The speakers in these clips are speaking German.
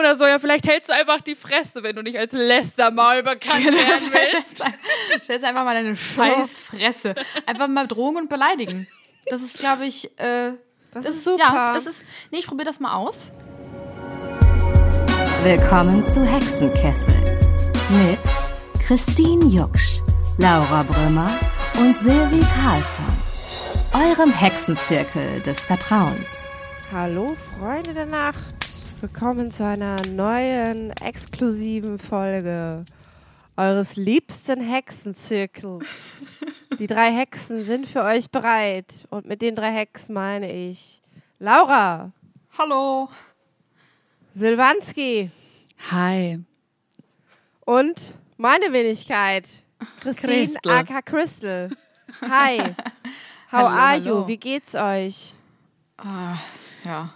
Oder so, ja, vielleicht hältst du einfach die Fresse, wenn du nicht als Lästermaul bekannt werden willst. Stellst einfach mal deine Scheißfresse. Einfach mal drohen und beleidigen. Das ist, glaube ich, äh, Das, das ist super. Ja, das ist, nee, ich probiere das mal aus. Willkommen zu Hexenkessel mit Christine Jucksch, Laura Brümmer und Silvi Carlsson. Eurem Hexenzirkel des Vertrauens. Hallo, Freunde der Nacht. Willkommen zu einer neuen, exklusiven Folge eures liebsten Hexenzirkels. Die drei Hexen sind für euch bereit. Und mit den drei Hexen meine ich Laura, Hallo. Silvanski Hi. und meine Wenigkeit, Christine Christel. aka Crystal. Hi. How Hallo, are hallo. you? Wie geht's euch? Ah, ja.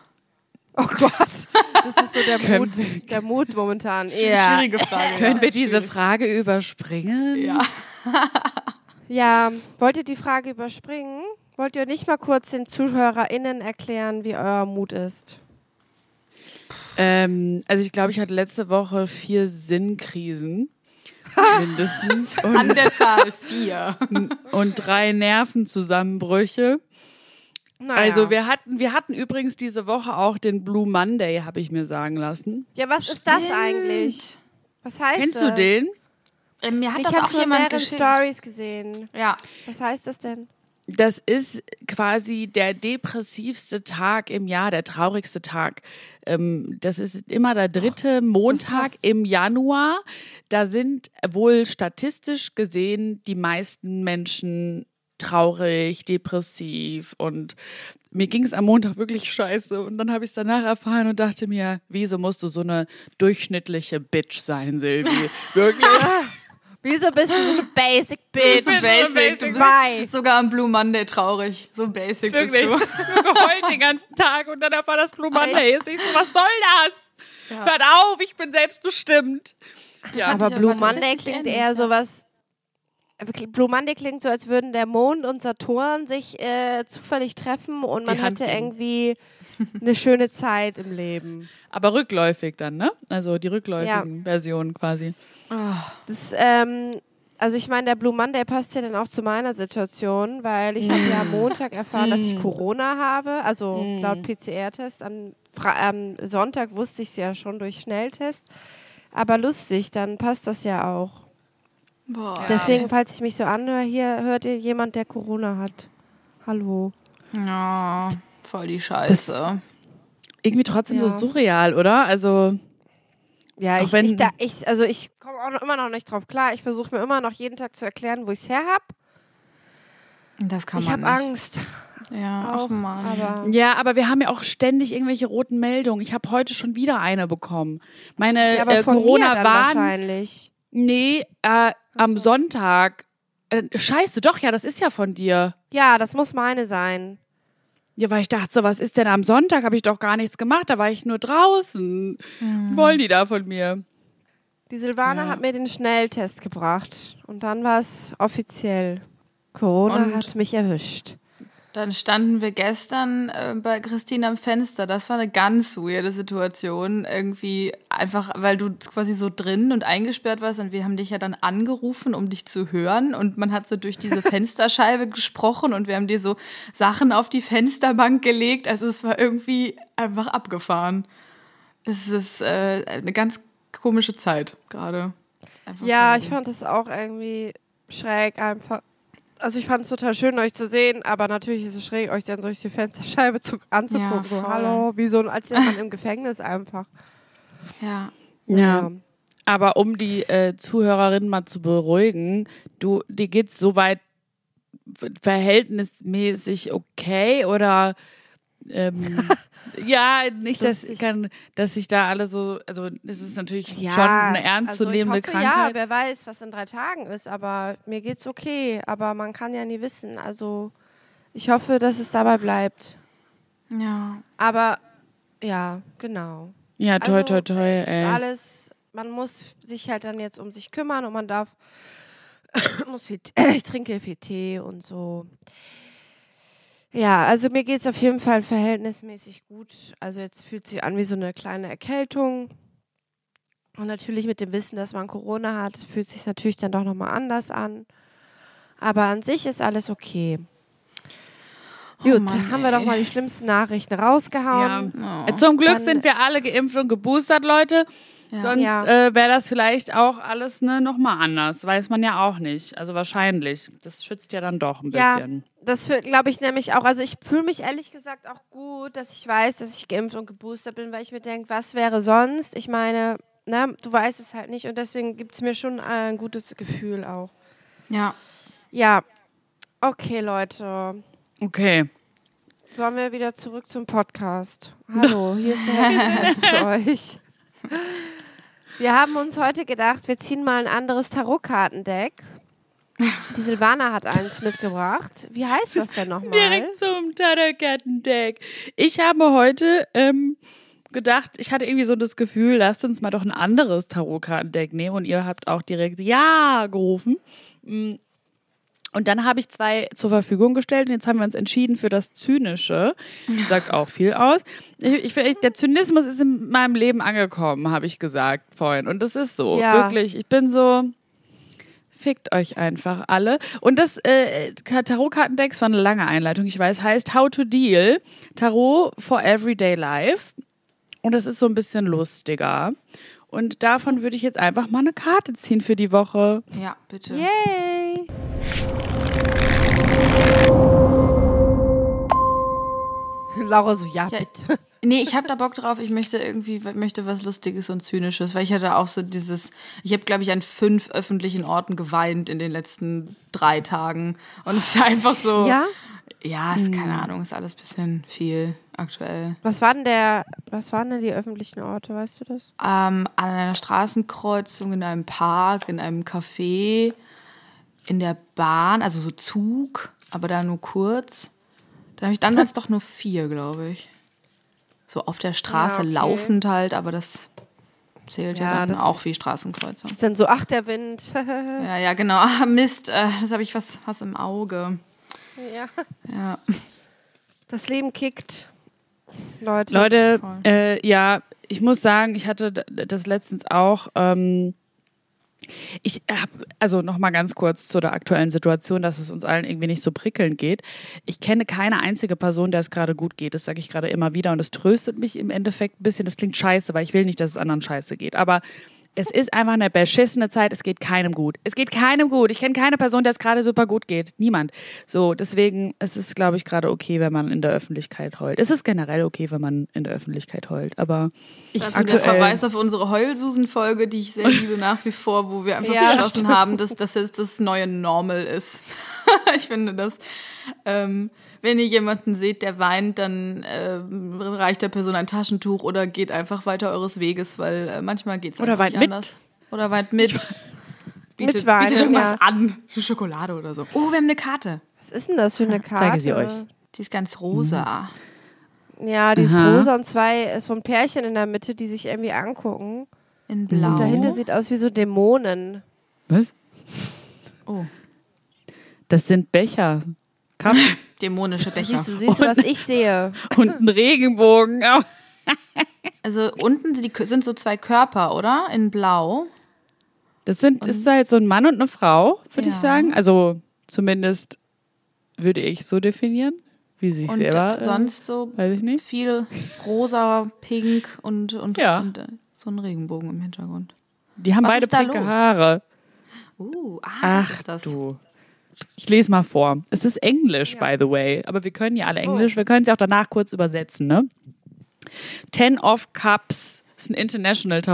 Oh Gott, das ist so der Können- Mut, der Mut momentan. Ja. Schwierige Frage. Können ja. wir diese Frage überspringen? Ja. Ja, wollt ihr die Frage überspringen? Wollt ihr nicht mal kurz den ZuhörerInnen erklären, wie euer Mut ist? Ähm, also ich glaube, ich hatte letzte Woche vier Sinnkrisen. Mindestens. An Und, der Zahl vier. und drei Nervenzusammenbrüche. Naja. Also wir hatten, wir hatten übrigens diese Woche auch den Blue Monday, habe ich mir sagen lassen. ja, was ist das eigentlich? Was heißt Kennst das? du den? Äh, mir hat Ich das habe auch jemand mehrere geschickt. Stories gesehen. Ja. Was heißt das denn? Das ist quasi der depressivste Tag im Jahr, der traurigste Tag. Ähm, das ist immer der dritte Montag passt. im Januar. Da sind wohl statistisch gesehen die meisten Menschen traurig, depressiv und mir ging es am Montag wirklich scheiße und dann habe ich es danach erfahren und dachte mir, wieso musst du so eine durchschnittliche Bitch sein, Silvi? Wirklich? Wieso bist du so eine Basic Bitch? So basic. Du bist Bye. sogar am Blue Monday traurig. So basic Wirklich. bist Ich hab geheult den ganzen Tag und dann erfahr das Blue Monday ist. Ich so, was soll das? Ja. Hört auf, ich bin selbstbestimmt. Ja, Aber ich Blue Monday klingt eher ja. sowas. Blue Monday klingt so, als würden der Mond und Saturn sich äh, zufällig treffen und man hätte irgendwie eine schöne Zeit im Leben. aber rückläufig dann, ne? Also die rückläufigen Versionen quasi. Das, ähm, also ich meine, der Blue Monday passt ja dann auch zu meiner Situation, weil ich habe ja am Montag erfahren, dass ich Corona habe, also laut PCR-Test. Am, am Sonntag wusste ich es ja schon durch Schnelltest. Aber lustig, dann passt das ja auch. Boah. Deswegen, falls ich mich so anhöre, hier hört ihr jemand, der Corona hat. Hallo. Ja, voll die Scheiße. Irgendwie trotzdem so Ja. surreal, oder? Also, Ja, ich, wenn- ich, da, ich, also ich komme auch noch, immer noch nicht drauf klar. Ich versuche mir immer noch jeden Tag zu erklären, wo ich es her habe. das kann Ich man habe nicht. Angst. Ja, Auch, Mann. aber ja, aber wir haben ja auch ständig irgendwelche roten Meldungen. Ich habe heute schon wieder eine bekommen. Meine Ja, äh, corona waren wahrscheinlich. Nee, äh, am Sonntag. Äh, scheiße, doch, ja, das ist ja von dir. Ja, das muss meine sein. Ja, weil ich dachte, so, was ist denn am Sonntag? Habe ich doch gar nichts gemacht, da war ich nur draußen. Hm. Wollen die da von mir? Die Silvana hat mir den Schnelltest gebracht und dann war es offiziell. Corona Und? hat mich erwischt. Dann standen wir gestern äh, bei Christine am Fenster. Das war eine ganz weirde Situation. Irgendwie einfach, weil du quasi so drin und eingesperrt warst und wir haben dich ja dann angerufen, um dich zu hören. Und man hat so durch diese Fensterscheibe gesprochen und wir haben dir so Sachen auf die Fensterbank gelegt. Also es war irgendwie einfach abgefahren. Es ist äh, eine ganz komische Zeit gerade. Ja, gerade. ich fand das auch irgendwie schräg einfach. Also ich fand es total schön, euch zu sehen, aber natürlich ist es schräg, euch dann durch die Fensterscheibe zu, anzugucken. Ja, so, hallo, wie so ein, als man im Gefängnis einfach. Ja. Ja. Aber um die äh, Zuhörerinnen mal zu beruhigen, du, dir geht's soweit verhältnismäßig okay oder ähm, ja, nicht, dass, kann, dass sich da alle so, also es ist natürlich Ja, schon eine ernstzunehmende also ich hoffe, Ja, Krankheit. wer weiß, was in drei Tagen ist, aber mir geht's okay. Aber man kann ja nie wissen. Also ich hoffe, dass es dabei bleibt. Ja. Aber ja, genau. Ja, toi, Also, toi, toi, es ist ey. alles, man muss sich halt dann jetzt um sich kümmern und man darf, muss viel, ich trinke viel Tee und so. Ja, also mir geht es auf jeden Fall verhältnismäßig gut. Also jetzt fühlt sich an wie so eine kleine Erkältung. Und natürlich mit dem Wissen, dass man Corona hat, fühlt sich natürlich dann doch nochmal anders an. Aber an sich ist alles okay. Gut, Oh Mann, haben wir doch mal die schlimmsten Nachrichten rausgehauen. Ja. Äh, Zum Glück Dann- sind wir alle geimpft und geboostert, Leute. Sonst Ja. äh, wäre das vielleicht auch alles ne, nochmal anders. Weiß man ja auch nicht. Also wahrscheinlich. Das schützt ja dann doch ein Ja, bisschen. Das glaube ich nämlich auch. Also ich fühle mich ehrlich gesagt auch gut, dass ich weiß, dass ich geimpft und geboostert bin, weil ich mir denke, was wäre sonst? Ich meine, ne, du weißt es halt nicht und deswegen gibt es mir schon äh, ein gutes Gefühl auch. Ja. Ja, okay, Leute. Okay. Sollen wir wieder zurück zum Podcast? Hallo, hier ist der Hexen für euch. Wir haben uns heute gedacht, wir ziehen mal ein anderes Tarotkartendeck. Die Silvana hat eins mitgebracht. Wie heißt das denn nochmal? Direkt zum Tarotkartendeck. Ich habe heute ähm, gedacht, ich hatte irgendwie so das Gefühl, lasst uns mal doch ein anderes Tarotkartendeck nehmen. Und ihr habt auch direkt Ja gerufen. Mm. Und dann habe ich zwei zur Verfügung gestellt und jetzt haben wir uns entschieden für das Zynische. Sagt auch viel aus. Ich, ich, der Zynismus ist in meinem Leben angekommen, habe ich gesagt vorhin. Und das ist so. Ja. Wirklich. Ich bin so. Fickt euch einfach alle. Und das äh, Tarotkartendecks war eine lange Einleitung, ich weiß, heißt How to Deal. Tarot for Everyday Life. Und das ist so ein bisschen lustiger. Und davon würde ich jetzt einfach mal eine Karte ziehen für die Woche. Ja, bitte. Yay! Laura so, ja, Ja, bitte. Nee, ich habe da Bock drauf. Ich möchte irgendwie möchte was Lustiges und Zynisches, weil ich hatte auch so dieses. Ich habe, glaube ich, an fünf öffentlichen Orten geweint in den letzten drei Tagen. Und es ist einfach so. Ja? Ja, ist keine Ahnung, ist alles ein bisschen viel aktuell. Was waren der, was waren denn die öffentlichen Orte, weißt du das? Ähm, an einer Straßenkreuzung, in einem Park, in einem Café, in der Bahn, also so Zug, aber da nur kurz. Ich dann waren es doch nur vier, glaube ich. So auf der Straße Ja, okay. laufend halt, aber das zählt ja, Ja, dann auch wie Straßenkreuzung. Ist dann so, ach, der Wind. Ja, ja, genau. Ah, Mist, äh, das habe ich was, was im Auge. ja. Ja. Das Leben kickt. Leute. Leute, äh, ja, ich muss sagen, ich hatte das letztens auch. Ähm, ich habe, also nochmal ganz kurz zu der aktuellen Situation, dass es uns allen irgendwie nicht so prickelnd geht. Ich kenne keine einzige Person, der es gerade gut geht. Das sage ich gerade immer wieder und es tröstet mich im Endeffekt ein bisschen. Das klingt scheiße, weil ich will nicht, dass es anderen scheiße geht. Aber es ist einfach eine beschissene Zeit. Es geht keinem gut. Es geht keinem gut. Ich kenne keine Person, der es gerade super gut geht. Niemand. So, deswegen es ist es, glaube ich, gerade okay, wenn man in der Öffentlichkeit heult. Es ist generell okay, wenn man in der Öffentlichkeit heult. Aber ich Dazu der Verweis auf unsere Heulsusen-Folge, die ich sehr liebe nach wie vor, wo wir einfach Ja, beschlossen haben, dass das jetzt das neue Normal ist. ich finde das. Ähm, wenn ihr jemanden seht, der weint, dann ähm, reicht der Person ein Taschentuch oder geht einfach weiter eures Weges, weil äh, manchmal geht es Oder weint nicht mit. anders. Oder weint mit. bietet, Mit weinen, bietet irgendwas ja. an. Schokolade oder so. Oh, wir haben eine Karte. Was ist denn das für eine Karte? zeige sie euch. Die ist ganz rosa. Ja, die ist Aha. rosa und zwei, ist so ein Pärchen in der Mitte, die sich irgendwie angucken. In blau. Und dahinter sieht aus wie so Dämonen. Was? oh, Das sind Becher. Cups dämonische Becher. Siehst du, siehst du, was ich sehe? und ein Regenbogen. Also unten sind, so zwei Körper, oder? In blau. Das sind, ist da jetzt so ein Mann und eine Frau, würde ich Ja. sagen. Also zumindest würde ich so definieren, wie sie sich Und selber. äh, sonst so weiß ich nicht. viel rosa, pink und, und, Ja. und äh, so ein Regenbogen im Hintergrund. Die haben Was beide ist pinke los? Haare. Uh, ah, Ach das ist das. du. Ich lese mal vor. Es ist Englisch, by the way. Aber wir können ja alle Oh. Englisch. Wir können sie auch danach kurz übersetzen, ne? Ten of Cups. ist ein International. Wir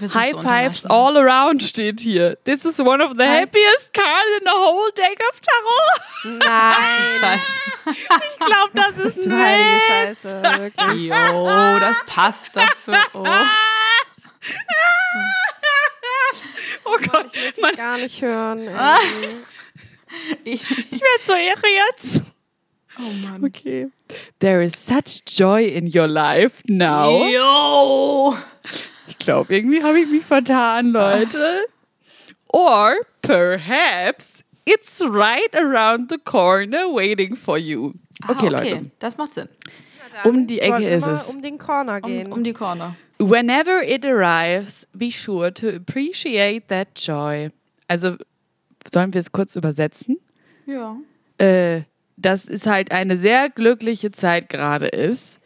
sind High so Fives all around steht hier. This is one of the happiest cards in the whole deck of Tarot. Nein, Scheiße. Ich glaube, das ist ein heilige Scheiße, wirklich. Jo, das passt dazu. Oh. Oh Gott, Ich will gar nicht hören. Irgendwie. Ich, ich werde so irre jetzt. oh Mann. Okay. There is such joy in your life now. Jo. Ich glaube, irgendwie habe ich mich vertan, Leute. Or perhaps it's right around the corner waiting for you. Ah, Okay, Leute. Das macht Sinn. Um die Ecke ist es. Um den Corner gehen. Um, um die Corner. Whenever it arrives, be sure to appreciate that joy. Also, sollen wir es kurz übersetzen? Ja. Äh, dass es halt eine sehr glückliche Zeit gerade ist.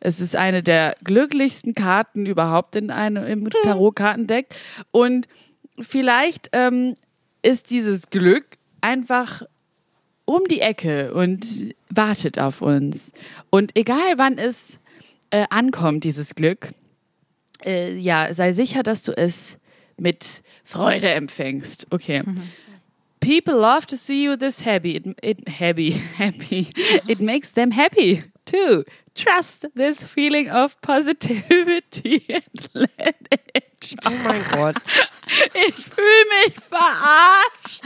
Es ist eine der glücklichsten Karten überhaupt in einem im Tarotkartendeck. Und vielleicht ähm, ist dieses Glück einfach um die Ecke und wartet auf uns. Und egal wann es äh, ankommt, dieses Glück, äh, ja, sei sicher, dass du es mit Freude empfängst. Okay. People love to see you this happy. It, it happy, happy. It makes them happy too. Trust this feeling of positivity and let it show. Oh mein Gott. Ich fühle mich verarscht.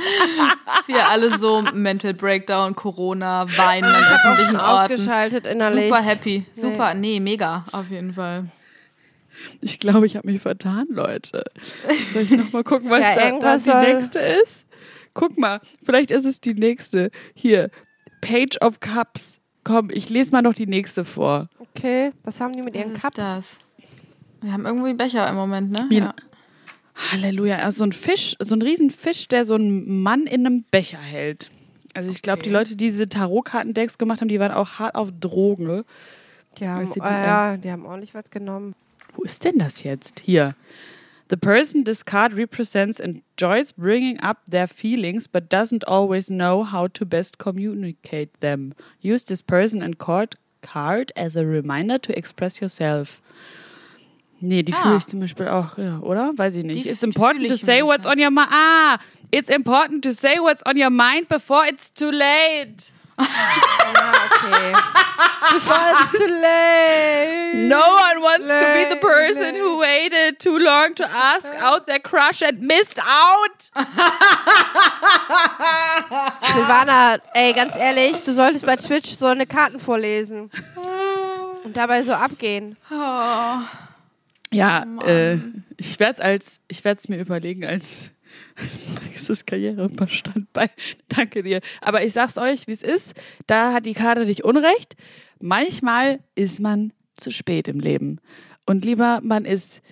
Wir alle so Mental Breakdown, Corona, Weinen an öffentlichen Schon Orten. ausgeschaltet innerlich. Super happy. Super, nee, mega, auf jeden Fall. Ich glaube, ich habe mich vertan, Leute. Soll ich noch mal gucken, was Ja, da, da die soll- nächste ist? Guck mal, vielleicht ist es die nächste. Hier, Page of Cups. Komm, ich lese mal noch die nächste vor. Okay, was haben die mit ihren Was ist Cups? das? Wir haben irgendwie Becher im Moment, ne? Wie- Halleluja. Also so ein Fisch, so ein Riesenfisch, der so einen Mann in einem Becher hält. Also ich glaube, die Leute, die diese Tarotkartendecks gemacht haben, die waren auch hart auf Drogen. Die haben, die, äh, ja, die haben ordentlich was genommen. Wo ist denn das jetzt? Hier. The person this card represents enjoys bringing up their feelings but doesn't always know how to best communicate them. Use this person and card card as a reminder to express yourself. Nee, die Ah. fühle ich zum Beispiel auch, ja, oder? Weiß ich nicht. Die it's important to say what's on your mind. Ah, it's important to say what's on your mind before it's too late. Okay. Before it's too late. No one wants to be the Late, person late. who waited too long to ask out their crush and missed out. Silvana, ey, ganz ehrlich, du solltest bei Twitch so eine Karten vorlesen. Und dabei so abgehen. Ja, äh, ich werde es als, ich werde es mir überlegen als, als nächstes Karrierestandbein. Danke dir. Aber ich sag's euch, wie es ist. Da hat die Karte dich unrecht. Manchmal ist man zu spät im Leben. Und lieber man ist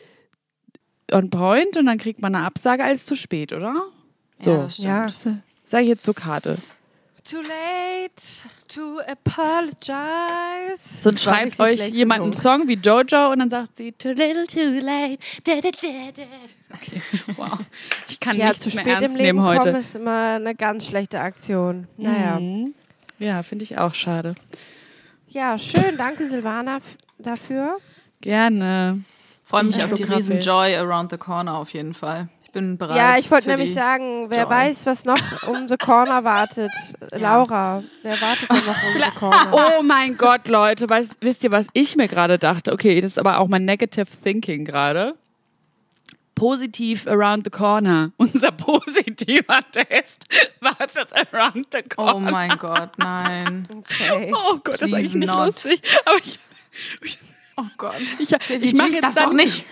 on point und dann kriegt man eine Absage als zu spät, oder? So, Ja, das stimmt. Ja. das, sag ich jetzt zur Karte. Too late to apologize. Sonst schreibt euch jemand einen. Song wie Jojo und dann sagt sie too little too late. Da, da, da, da. Okay, wow. Ich kann Ja, nichts zu mehr spät ernst im Leben nehmen heute. kommen ist immer eine ganz schlechte Aktion. Naja. Mhm. Ja, finde ich auch schade. Ja, schön. Danke, Silvana, dafür. Gerne. Freue mich Ja. auf die Kaffee. riesen Joy around the corner auf jeden Fall. Ich bin bereit. Ja, ich wollte nämlich sagen, wer Joy. weiß, was noch um the corner wartet. Laura, wer wartet denn noch um the corner? Oh mein Gott, Leute, weißt, wisst ihr, was ich mir gerade dachte? Okay, das ist aber auch mein Negative Thinking gerade. Positiv around the corner. Unser positiver Test wartet around the corner. Oh mein Gott, nein. Okay. Oh Gott, das ist Please eigentlich nicht not. lustig. Aber ich, Oh Gott. ich, ich mache jetzt das dann, doch nicht.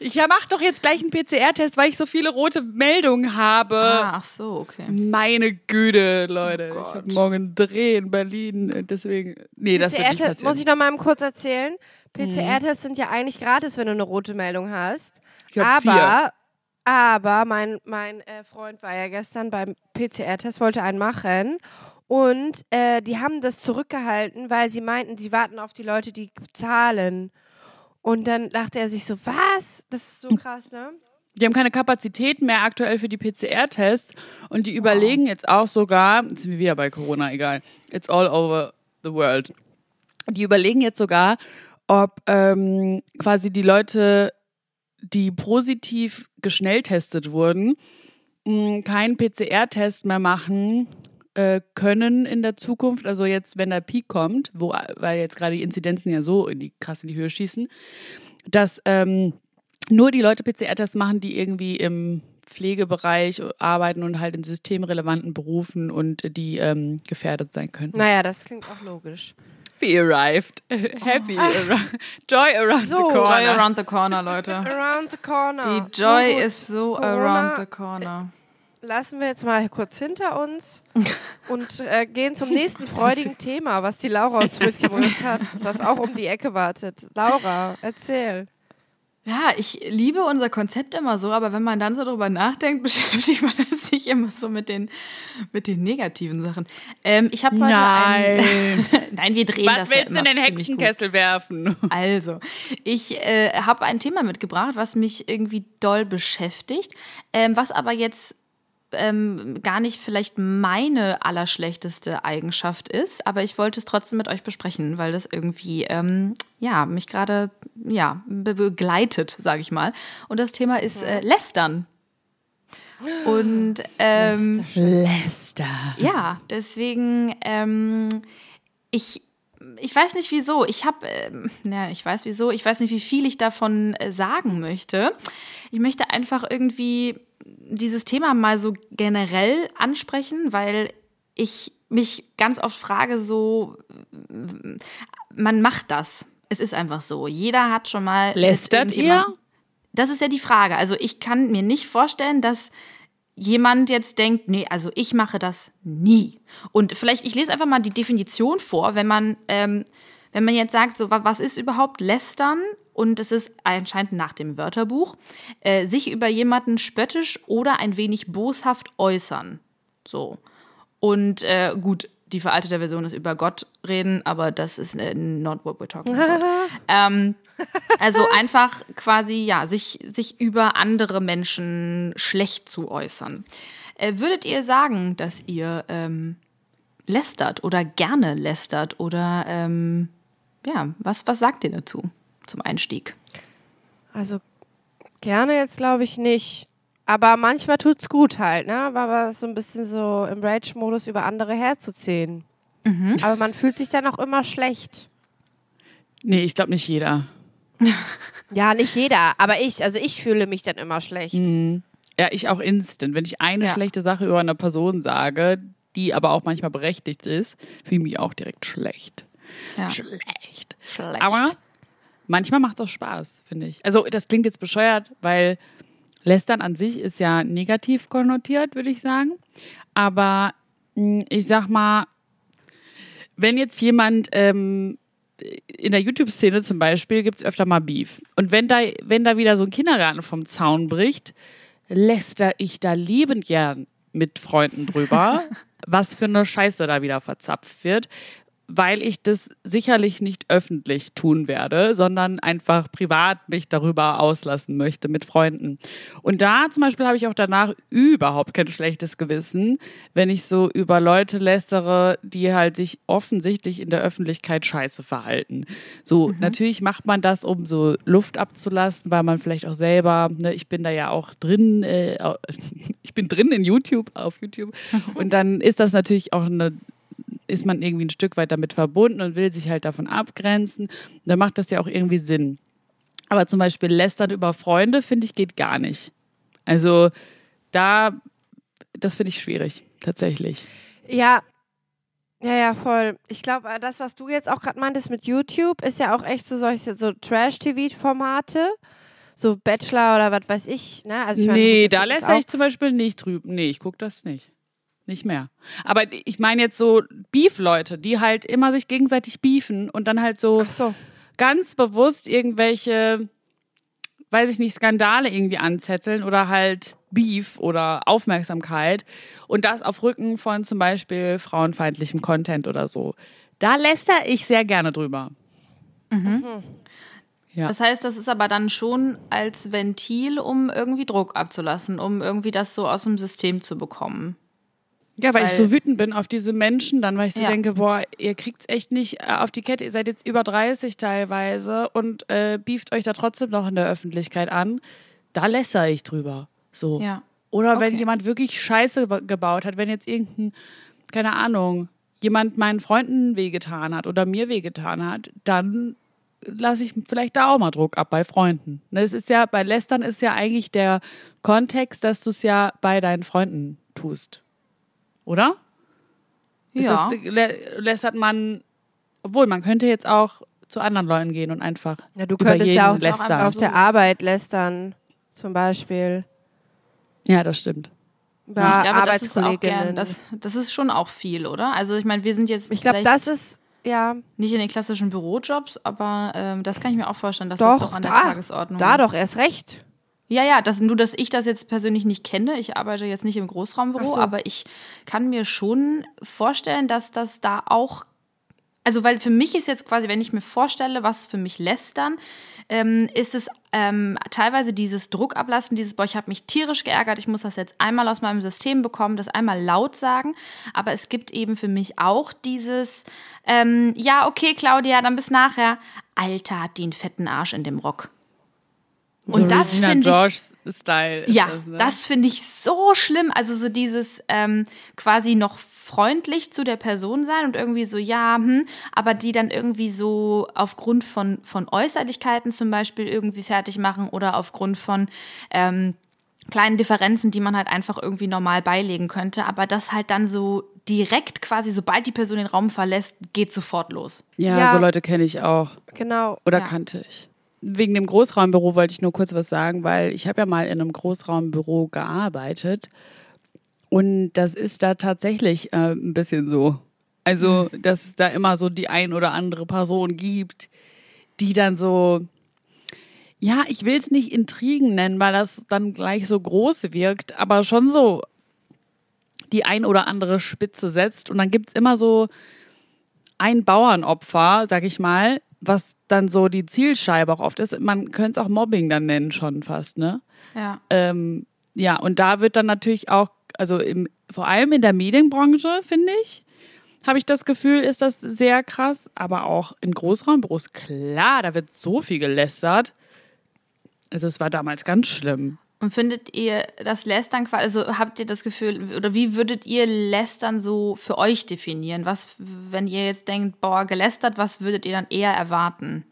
Ich mache doch jetzt gleich einen PCR-Test, weil ich so viele rote Meldungen habe. Ah, ach so, okay. Meine Güte, Leute. Oh ich habe morgen einen Dreh in Berlin. äh, Deswegen. Nee, das wird nicht PCR-Test, passieren. muss ich noch mal kurz erzählen. PCR-Tests sind ja eigentlich gratis, wenn du eine rote Meldung hast. Ich hab aber, aber mein, mein äh, Freund war ja gestern beim PCR-Test, wollte einen machen. Und äh, die haben das zurückgehalten, weil sie meinten, sie warten auf die Leute, die zahlen. Und dann dachte er sich so, was? Das ist so krass, ne? Die haben keine Kapazität mehr aktuell für die PCR-Tests und die überlegen jetzt auch sogar, jetzt sind wir wieder bei Corona, egal, it's all over the world. Die überlegen jetzt sogar, ob ähm, quasi die Leute, die positiv geschnelltestet wurden, mh, keinen PCR-Test mehr machen äh, können in der Zukunft. Also jetzt, wenn der Peak kommt, wo, weil jetzt gerade die Inzidenzen ja so in die krass in die Höhe schießen, dass ähm, nur die Leute PCR-Tests machen, die irgendwie im Pflegebereich arbeiten und halt in systemrelevanten Berufen und die ähm, gefährdet sein könnten. Naja, das klingt auch logisch. We arrived. Happy. around- Joy around So. the corner. Joy around the corner, Leute. Around the corner. Die Joy ist so Corona- around the corner. lassen wir jetzt mal kurz hinter uns und äh, gehen zum nächsten freudigen Thema, was die Laura uns mitgebracht hat, das auch um die Ecke wartet. Laura, erzähl. Ja, ich liebe unser Konzept immer so, aber wenn man dann so drüber nachdenkt, beschäftigt man sich immer so mit den, mit den negativen Sachen. Ähm, ich habe heute Nein. Ein, Nein, wir drehen Was das willst ja du in den. Hexenkessel werfen? Also, ich äh, habe ein Thema mitgebracht, was mich irgendwie doll beschäftigt, ähm, was aber jetzt ähm, gar nicht vielleicht meine allerschlechteste Eigenschaft ist, aber ich wollte es trotzdem mit euch besprechen, weil das irgendwie ähm, ja mich gerade ja be begleitet, sage ich mal. Und das Thema ist äh, Lästern. Und ähm, Lester. ja, deswegen, ähm, ich, ich weiß nicht wieso. Ich habe, ähm, ja, ich weiß wieso. Ich weiß nicht, wie viel ich davon äh, sagen möchte. Ich möchte einfach irgendwie dieses Thema mal so generell ansprechen, weil ich mich ganz oft frage, so, man macht das. Es ist einfach so. Jeder hat schon mal. Lästert ihr? das ist ja die Frage. Also ich kann mir nicht vorstellen, dass jemand jetzt denkt, nee, also ich mache das nie. Und vielleicht, ich lese einfach mal die Definition vor, wenn man, ähm, wenn man jetzt sagt, so, wa- was ist überhaupt Lästern? Und es ist anscheinend nach dem Wörterbuch, äh, sich über jemanden spöttisch oder ein wenig boshaft äußern. So. Und äh, gut, die veraltete Version ist über Gott reden, aber das ist äh, not what we're talking about. ähm, also einfach quasi, ja, sich, sich über andere Menschen schlecht zu äußern. Äh, würdet ihr sagen, dass ihr ähm, lästert oder gerne lästert oder ähm, ja, was, was sagt ihr dazu zum Einstieg? Also gerne jetzt glaube ich nicht. Aber manchmal tut's gut halt, ne? Aber so ein bisschen so im Rage-Modus über andere herzuziehen. Aber man fühlt sich dann auch immer schlecht. Nee, ich glaube nicht jeder. Ja, nicht jeder, aber ich. Also ich fühle mich dann immer schlecht. Ja, ich auch instant. Wenn ich eine Ja. schlechte Sache über eine Person sage, die aber auch manchmal berechtigt ist, fühle ich mich auch direkt schlecht. Ja. Schlecht. Schlecht. Aber manchmal macht es auch Spaß, finde ich. Also das klingt jetzt bescheuert, weil Lästern an sich ist ja negativ konnotiert, würde ich sagen. Aber mh, ich sag mal, wenn jetzt jemand ähm, in der YouTube-Szene zum Beispiel gibt es öfter mal Beef. Und wenn da, wenn da wieder so ein Kindergarten vom Zaun bricht, läster ich da liebend gern mit Freunden drüber, was für eine Scheiße da wieder verzapft wird, weil ich das sicherlich nicht öffentlich tun werde, sondern einfach privat mich darüber auslassen möchte mit Freunden. Und da zum Beispiel habe ich auch danach überhaupt kein schlechtes Gewissen, wenn ich so über Leute lästere, die halt sich offensichtlich in der Öffentlichkeit scheiße verhalten. So, natürlich macht man das, um so Luft abzulassen, weil man vielleicht auch selber, ne, ich bin da ja auch drin, äh, ich bin drin in YouTube, auf YouTube. Und dann ist das natürlich auch eine ist man irgendwie ein Stück weit damit verbunden und will sich halt davon abgrenzen. Da macht das ja auch irgendwie Sinn. Aber zum Beispiel lästern über Freunde, finde ich, geht gar nicht. Also da, das finde ich schwierig, tatsächlich. Ja. Ja, ja, voll. Ich glaube, das, was du jetzt auch gerade meintest mit YouTube, ist ja auch echt so solche so Trash-TV-Formate. So Bachelor oder was weiß ich. Ne? Also ich meine, nee, da auch- ich zum Beispiel nicht drüben. Nee, ich gucke das nicht. Nicht mehr. Aber ich meine jetzt so Beef-Leute, die halt immer sich gegenseitig beefen und dann halt so so. ganz bewusst irgendwelche, weiß ich nicht, Skandale irgendwie anzetteln oder halt Beef oder Aufmerksamkeit und das auf Rücken von zum Beispiel frauenfeindlichem Content oder so. Da läster ich sehr gerne drüber. Ja. Das heißt, das ist aber dann schon als Ventil, um irgendwie Druck abzulassen, um irgendwie das so aus dem System zu bekommen. Ja, weil, ich Weil- so wütend bin auf diese Menschen, dann, weil ich so Ja. denke, boah, ihr kriegt's echt nicht äh, auf die Kette, ihr seid jetzt über 30 teilweise und äh, beeft euch da trotzdem noch in der Öffentlichkeit an. Da lässer ich drüber. So. Ja. Oder wenn Okay. jemand wirklich Scheiße ge- gebaut hat, wenn jetzt irgendein, keine Ahnung, jemand meinen Freunden wehgetan hat oder mir wehgetan hat, dann lasse ich vielleicht da auch mal Druck ab bei Freunden. Ne, Es ist ja, bei Lästern ist ja eigentlich der Kontext, dass du es ja bei deinen Freunden tust. Oder? Ist Ja. das, lä- lästert man, obwohl man könnte jetzt auch zu anderen Leuten gehen und einfach Ja, du über könntest jeden ja auch lästern. auf der Arbeit lästern, zum Beispiel. Ja, das stimmt. Über ich glaube, das ist gern, das, das ist schon auch viel, oder? Also ich meine, wir sind jetzt ich glaube, vielleicht- das ist ja. Nicht in den klassischen Bürojobs, aber ähm, das kann ich mir auch vorstellen, dass Doch, das doch an der da, Tagesordnung da ist. doch erst recht. Ja, ja, das, nur dass ich das jetzt persönlich nicht kenne. Ich arbeite jetzt nicht im Großraumbüro, so. aber ich kann mir schon vorstellen, dass das da auch. Also, weil für mich ist jetzt quasi, wenn ich mir vorstelle, was für mich lästern, ähm, ist es ähm, teilweise dieses Druckablassen, dieses, boah, ich habe mich tierisch geärgert, ich muss das jetzt einmal aus meinem System bekommen, das einmal laut sagen. Aber es gibt eben für mich auch dieses, ähm, ja, okay, Claudia, dann bis nachher. Alter, hat die einen fetten Arsch in dem Rock. Und so das Regina finde ich. Ist Ja, das, ne? das finde ich so schlimm. Also so dieses ähm, quasi noch freundlich zu der Person sein und irgendwie so, ja, hm, aber die dann irgendwie so aufgrund von, von Äußerlichkeiten zum Beispiel irgendwie fertig machen oder aufgrund von ähm, kleinen Differenzen, die man halt einfach irgendwie normal beilegen könnte, aber das halt dann so direkt quasi, sobald die Person den Raum verlässt, geht sofort los. Ja, Ja. so Leute kenne ich auch. Genau. Oder Ja. kannte ich. Wegen dem Großraumbüro wollte ich nur kurz was sagen, weil ich habe ja mal in einem Großraumbüro gearbeitet und das ist da tatsächlich äh, ein bisschen so. Also, dass es da immer so die ein oder andere Person gibt, die dann so, ja, ich will es nicht Intrigen nennen, weil das dann gleich so groß wirkt, aber schon so die ein oder andere Spitze setzt und dann gibt es immer so ein Bauernopfer, sag ich mal, was dann so die Zielscheibe auch oft ist. Man könnte es auch Mobbing dann nennen, schon fast, ne? Ja. Ähm, ja, und da wird dann natürlich auch, also im, vor allem in der Medienbranche, finde ich, habe ich das Gefühl, ist das sehr krass. Aber auch in Großraumbüros, klar, da wird so viel gelästert. Also es war damals ganz schlimm. Und findet ihr das Lästern quasi, also habt ihr das Gefühl, oder wie würdet ihr Lästern so für euch definieren? Was, wenn ihr jetzt denkt, boah, gelästert, was würdet ihr dann eher erwarten?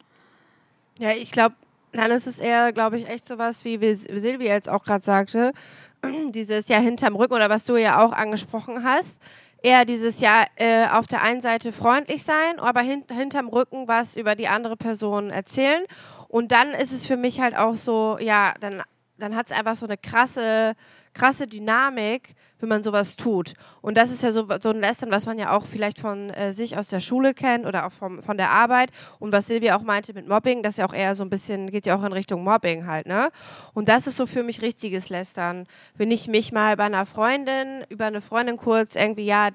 Ja, ich glaube, dann ist es eher, glaube ich, echt sowas, wie Silvia jetzt auch gerade sagte, dieses ja hinterm Rücken oder was du ja auch angesprochen hast. Eher dieses ja äh, auf der einen Seite freundlich sein, aber hin, hinterm Rücken was über die andere Person erzählen. Und dann ist es für mich halt auch so, ja, dann, dann hat es einfach so eine krasse, krasse Dynamik, wenn man sowas tut. Und das ist ja so, so ein Lästern, was man ja auch vielleicht von äh, sich aus der Schule kennt oder auch vom, von der Arbeit. Und was Silvia auch meinte mit Mobbing, das ist ja auch eher so ein bisschen, geht ja auch in Richtung Mobbing halt, ne? Und das ist so für mich richtiges Lästern. Wenn ich mich mal bei einer Freundin, über eine Freundin kurz irgendwie, ja,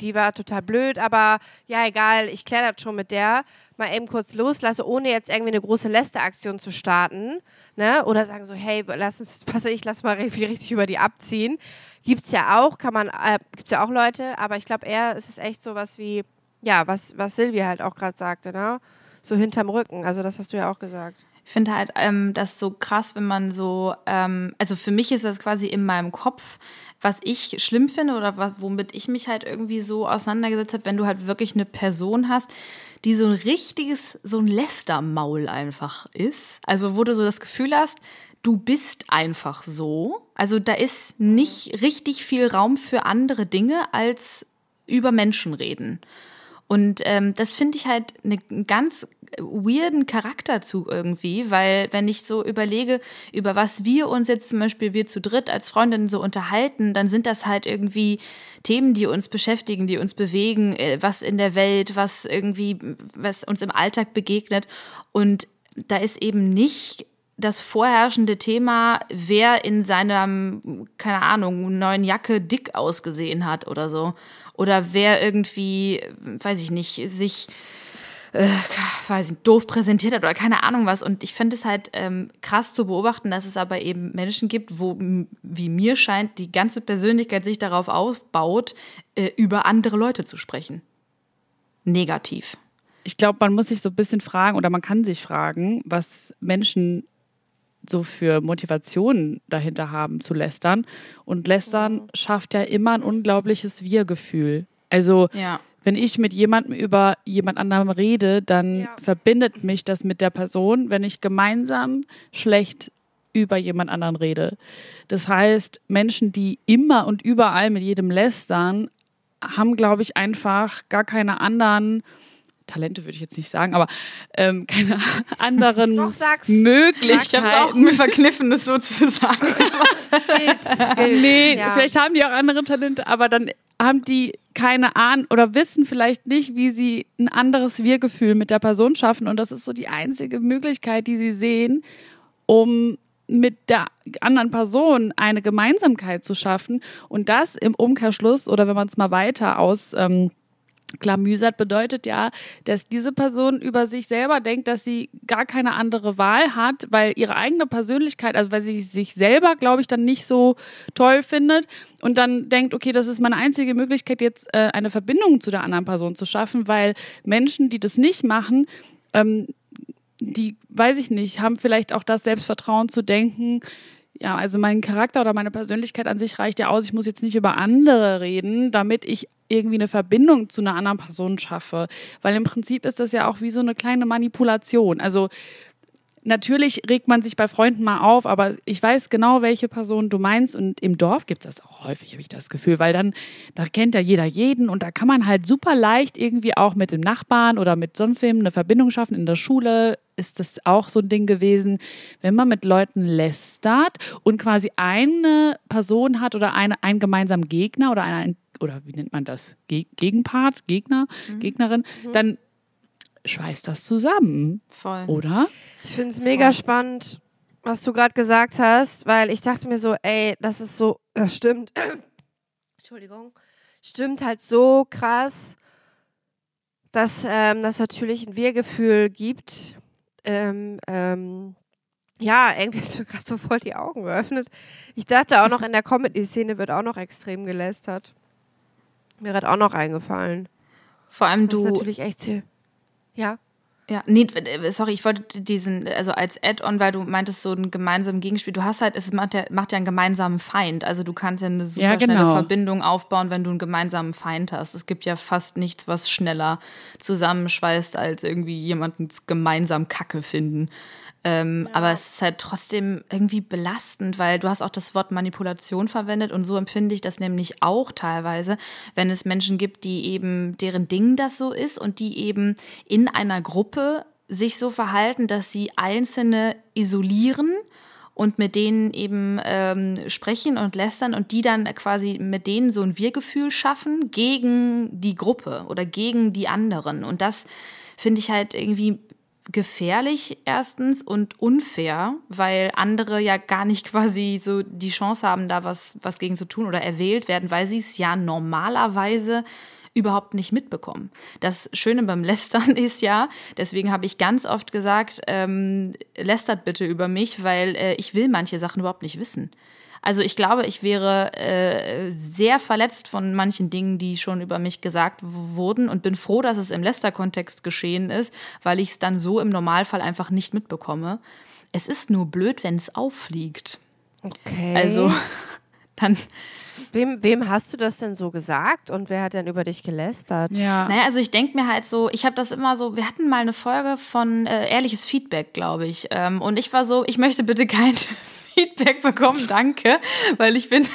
die war total blöd, aber ja, egal, ich kläre das schon mit der, mal eben kurz loslasse, ohne jetzt irgendwie eine große Lästeraktion zu starten, ne? Oder sagen so, hey, lass uns, was ich, lass mal irgendwie richtig über die abziehen. Gibt's ja auch, kann man, äh, gibt's ja auch Leute, aber ich glaube eher, es ist echt sowas wie, ja, was, was Silvia halt auch gerade sagte, ne? So hinterm Rücken, also das hast du ja auch gesagt. Finde halt ähm, das so krass, wenn man so, ähm, also für mich ist das quasi in meinem Kopf, was ich schlimm finde oder was, womit ich mich halt irgendwie so auseinandergesetzt habe, wenn du halt wirklich eine Person hast, die so ein richtiges, so ein Lästermaul einfach ist. Also wo du so das Gefühl hast, du bist einfach so. Also da ist nicht richtig viel Raum für andere Dinge als über Menschen reden. Und ähm, das finde ich halt ne- einen ganz weirden Charakterzug irgendwie, weil wenn ich so überlege, über was wir uns jetzt zum Beispiel, wir zu dritt als Freundinnen so unterhalten, dann sind das halt irgendwie Themen, die uns beschäftigen, die uns bewegen, äh, was in der Welt, was irgendwie, was uns im Alltag begegnet. Und da ist eben nicht das vorherrschende Thema, wer in seinem, keine Ahnung, neuen Jacke dick ausgesehen hat oder so. Oder wer irgendwie, weiß ich nicht, sich, äh, weiß ich, doof präsentiert hat oder keine Ahnung was. Und ich finde es halt ähm, krass zu beobachten, dass es aber eben Menschen gibt, wo, wie mir scheint, die ganze Persönlichkeit sich darauf aufbaut, äh, über andere Leute zu sprechen. Negativ. Ich glaube, man muss sich so ein bisschen fragen oder man kann sich fragen, was Menschen so für Motivationen dahinter haben zu lästern. Und lästern schafft ja immer ein unglaubliches Wir-Gefühl. Also Ja. Wenn ich mit jemandem über jemand anderem rede, dann Ja. verbindet mich das mit der Person, wenn ich gemeinsam schlecht über jemand anderen rede. Das heißt, Menschen, die immer und überall mit jedem lästern, haben, glaube ich, einfach gar keine anderen Talente, würde ich jetzt nicht sagen, aber ähm, keine anderen Doch, sag's. Möglichkeiten. mir verkniffen, das so zu sagen. Skills, Skills, Nee, ja. vielleicht haben die auch andere Talente, aber dann haben die keine Ahnung oder wissen vielleicht nicht, wie sie ein anderes Wir-Gefühl mit der Person schaffen. Und das ist so die einzige Möglichkeit, die sie sehen, um mit der anderen Person eine Gemeinsamkeit zu schaffen. Und das im Umkehrschluss oder wenn man es mal weiter aus. Ähm, Klamüsert bedeutet ja, dass diese Person über sich selber denkt, dass sie gar keine andere Wahl hat, weil ihre eigene Persönlichkeit, also weil sie sich selber, glaube ich, dann nicht so toll findet und dann denkt, okay, das ist meine einzige Möglichkeit, jetzt äh, eine Verbindung zu der anderen Person zu schaffen, weil Menschen, die das nicht machen, ähm, die, weiß ich nicht, haben vielleicht auch das Selbstvertrauen zu denken, ja, also mein Charakter oder meine Persönlichkeit an sich reicht ja aus. Ich muss jetzt nicht über andere reden, damit ich irgendwie eine Verbindung zu einer anderen Person schaffe. Weil im Prinzip ist das ja auch wie so eine kleine Manipulation. Also natürlich regt man sich bei Freunden mal auf, aber ich weiß genau, welche Person du meinst. Und im Dorf gibt es das auch häufig, habe ich das Gefühl, weil dann, da kennt ja jeder jeden und da kann man halt super leicht irgendwie auch mit dem Nachbarn oder mit sonst wem eine Verbindung schaffen. In der Schule ist das auch so ein Ding gewesen, wenn man mit Leuten lästert und quasi eine Person hat oder eine, einen gemeinsamen Gegner oder einen, oder wie nennt man das? Gegenpart, Gegner, mhm. Gegnerin, dann schweißt das zusammen. Voll. Oder? Ich finde es mega Voll. spannend, was du gerade gesagt hast, weil ich dachte mir so, ey, das ist so, das stimmt. Entschuldigung. Stimmt halt so krass, dass ähm, das natürlich ein Wir-Gefühl gibt. Ähm, ähm, ja, irgendwie hast du gerade so voll die Augen geöffnet. Ich dachte auch noch, in der Comedy-Szene wird auch noch extrem gelästert. Mir hat auch noch eingefallen. Vor allem das du. Ist natürlich echt ja. Ja, nee, sorry, ich wollte diesen, also als Add-on, weil du meintest, so ein gemeinsames Gegenspiel. Du hast halt, es macht ja, macht ja einen gemeinsamen Feind. Also du kannst ja eine super ja, genau. schnelle Verbindung aufbauen, wenn du einen gemeinsamen Feind hast. Es gibt ja fast nichts, was schneller zusammenschweißt, als irgendwie jemanden gemeinsam Kacke finden. Ähm, ja. Aber es ist halt trotzdem irgendwie belastend, weil du hast auch das Wort Manipulation verwendet und so empfinde ich das nämlich auch teilweise, wenn es Menschen gibt, die eben, deren Ding das so ist und die eben in einer Gruppe sich so verhalten, dass sie Einzelne isolieren und mit denen eben ähm, sprechen und lästern und die dann quasi mit denen so ein Wir-Gefühl schaffen gegen die Gruppe oder gegen die anderen. Und das finde ich halt irgendwie gefährlich erstens und unfair, weil andere ja gar nicht quasi so die Chance haben, da was, was gegen zu tun oder erwählt werden, weil sie es ja normalerweise überhaupt nicht mitbekommen. Das Schöne beim Lästern ist ja, deswegen habe ich ganz oft gesagt, ähm, lästert bitte über mich, weil äh, ich will manche Sachen überhaupt nicht wissen. Also ich glaube, ich wäre äh, sehr verletzt von manchen Dingen, die schon über mich gesagt wurden und bin froh, dass es im Lester-Kontext geschehen ist, weil ich es dann so im Normalfall einfach nicht mitbekomme. Es ist nur blöd, wenn es auffliegt. Okay. Also dann. Wem, wem hast du das denn so gesagt und wer hat denn über dich gelästert? Ja. Naja, also ich denke mir halt so, ich habe das immer so, wir hatten mal eine Folge von äh, ehrliches Feedback, glaube ich. Ähm, und ich war so, ich möchte bitte kein Feedback bekommen, danke, weil ich bin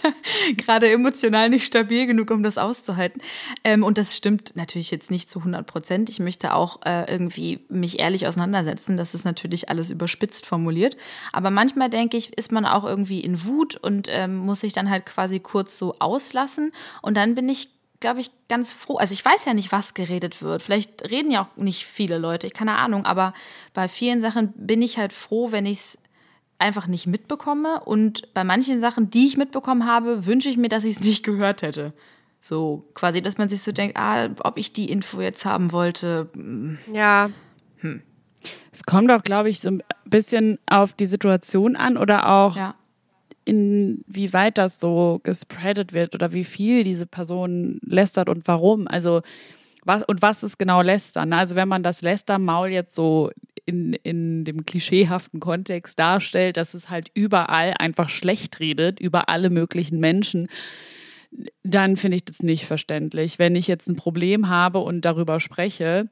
gerade emotional nicht stabil genug, um das auszuhalten. Ähm, und das stimmt natürlich jetzt nicht zu 100 Prozent. Ich möchte auch äh, irgendwie mich ehrlich auseinandersetzen. Das ist natürlich alles überspitzt formuliert. Aber manchmal denke ich, ist man auch irgendwie in Wut und ähm, muss sich dann halt quasi kurz so auslassen. Und dann bin ich glaube ich, ganz froh. Also ich weiß ja nicht, was geredet wird. Vielleicht reden ja auch nicht viele Leute, ich keine Ahnung, aber bei vielen Sachen bin ich halt froh, wenn ich es einfach nicht mitbekomme. Und bei manchen Sachen, die ich mitbekommen habe, wünsche ich mir, dass ich es nicht gehört hätte. So quasi, dass man sich so denkt, ah, ob ich die Info jetzt haben wollte. Hm. Ja. Hm. Es kommt auch, glaube ich, so ein bisschen auf die Situation an oder auch ja. inwieweit das so gespreadet wird oder wie viel diese Person lästert und warum. Also was, und was ist genau Lästern? Also wenn man das Lästermaul jetzt so in, in dem klischeehaften Kontext darstellt, dass es halt überall einfach schlecht redet, über alle möglichen Menschen, dann finde ich das nicht verständlich. Wenn ich jetzt ein Problem habe und darüber spreche,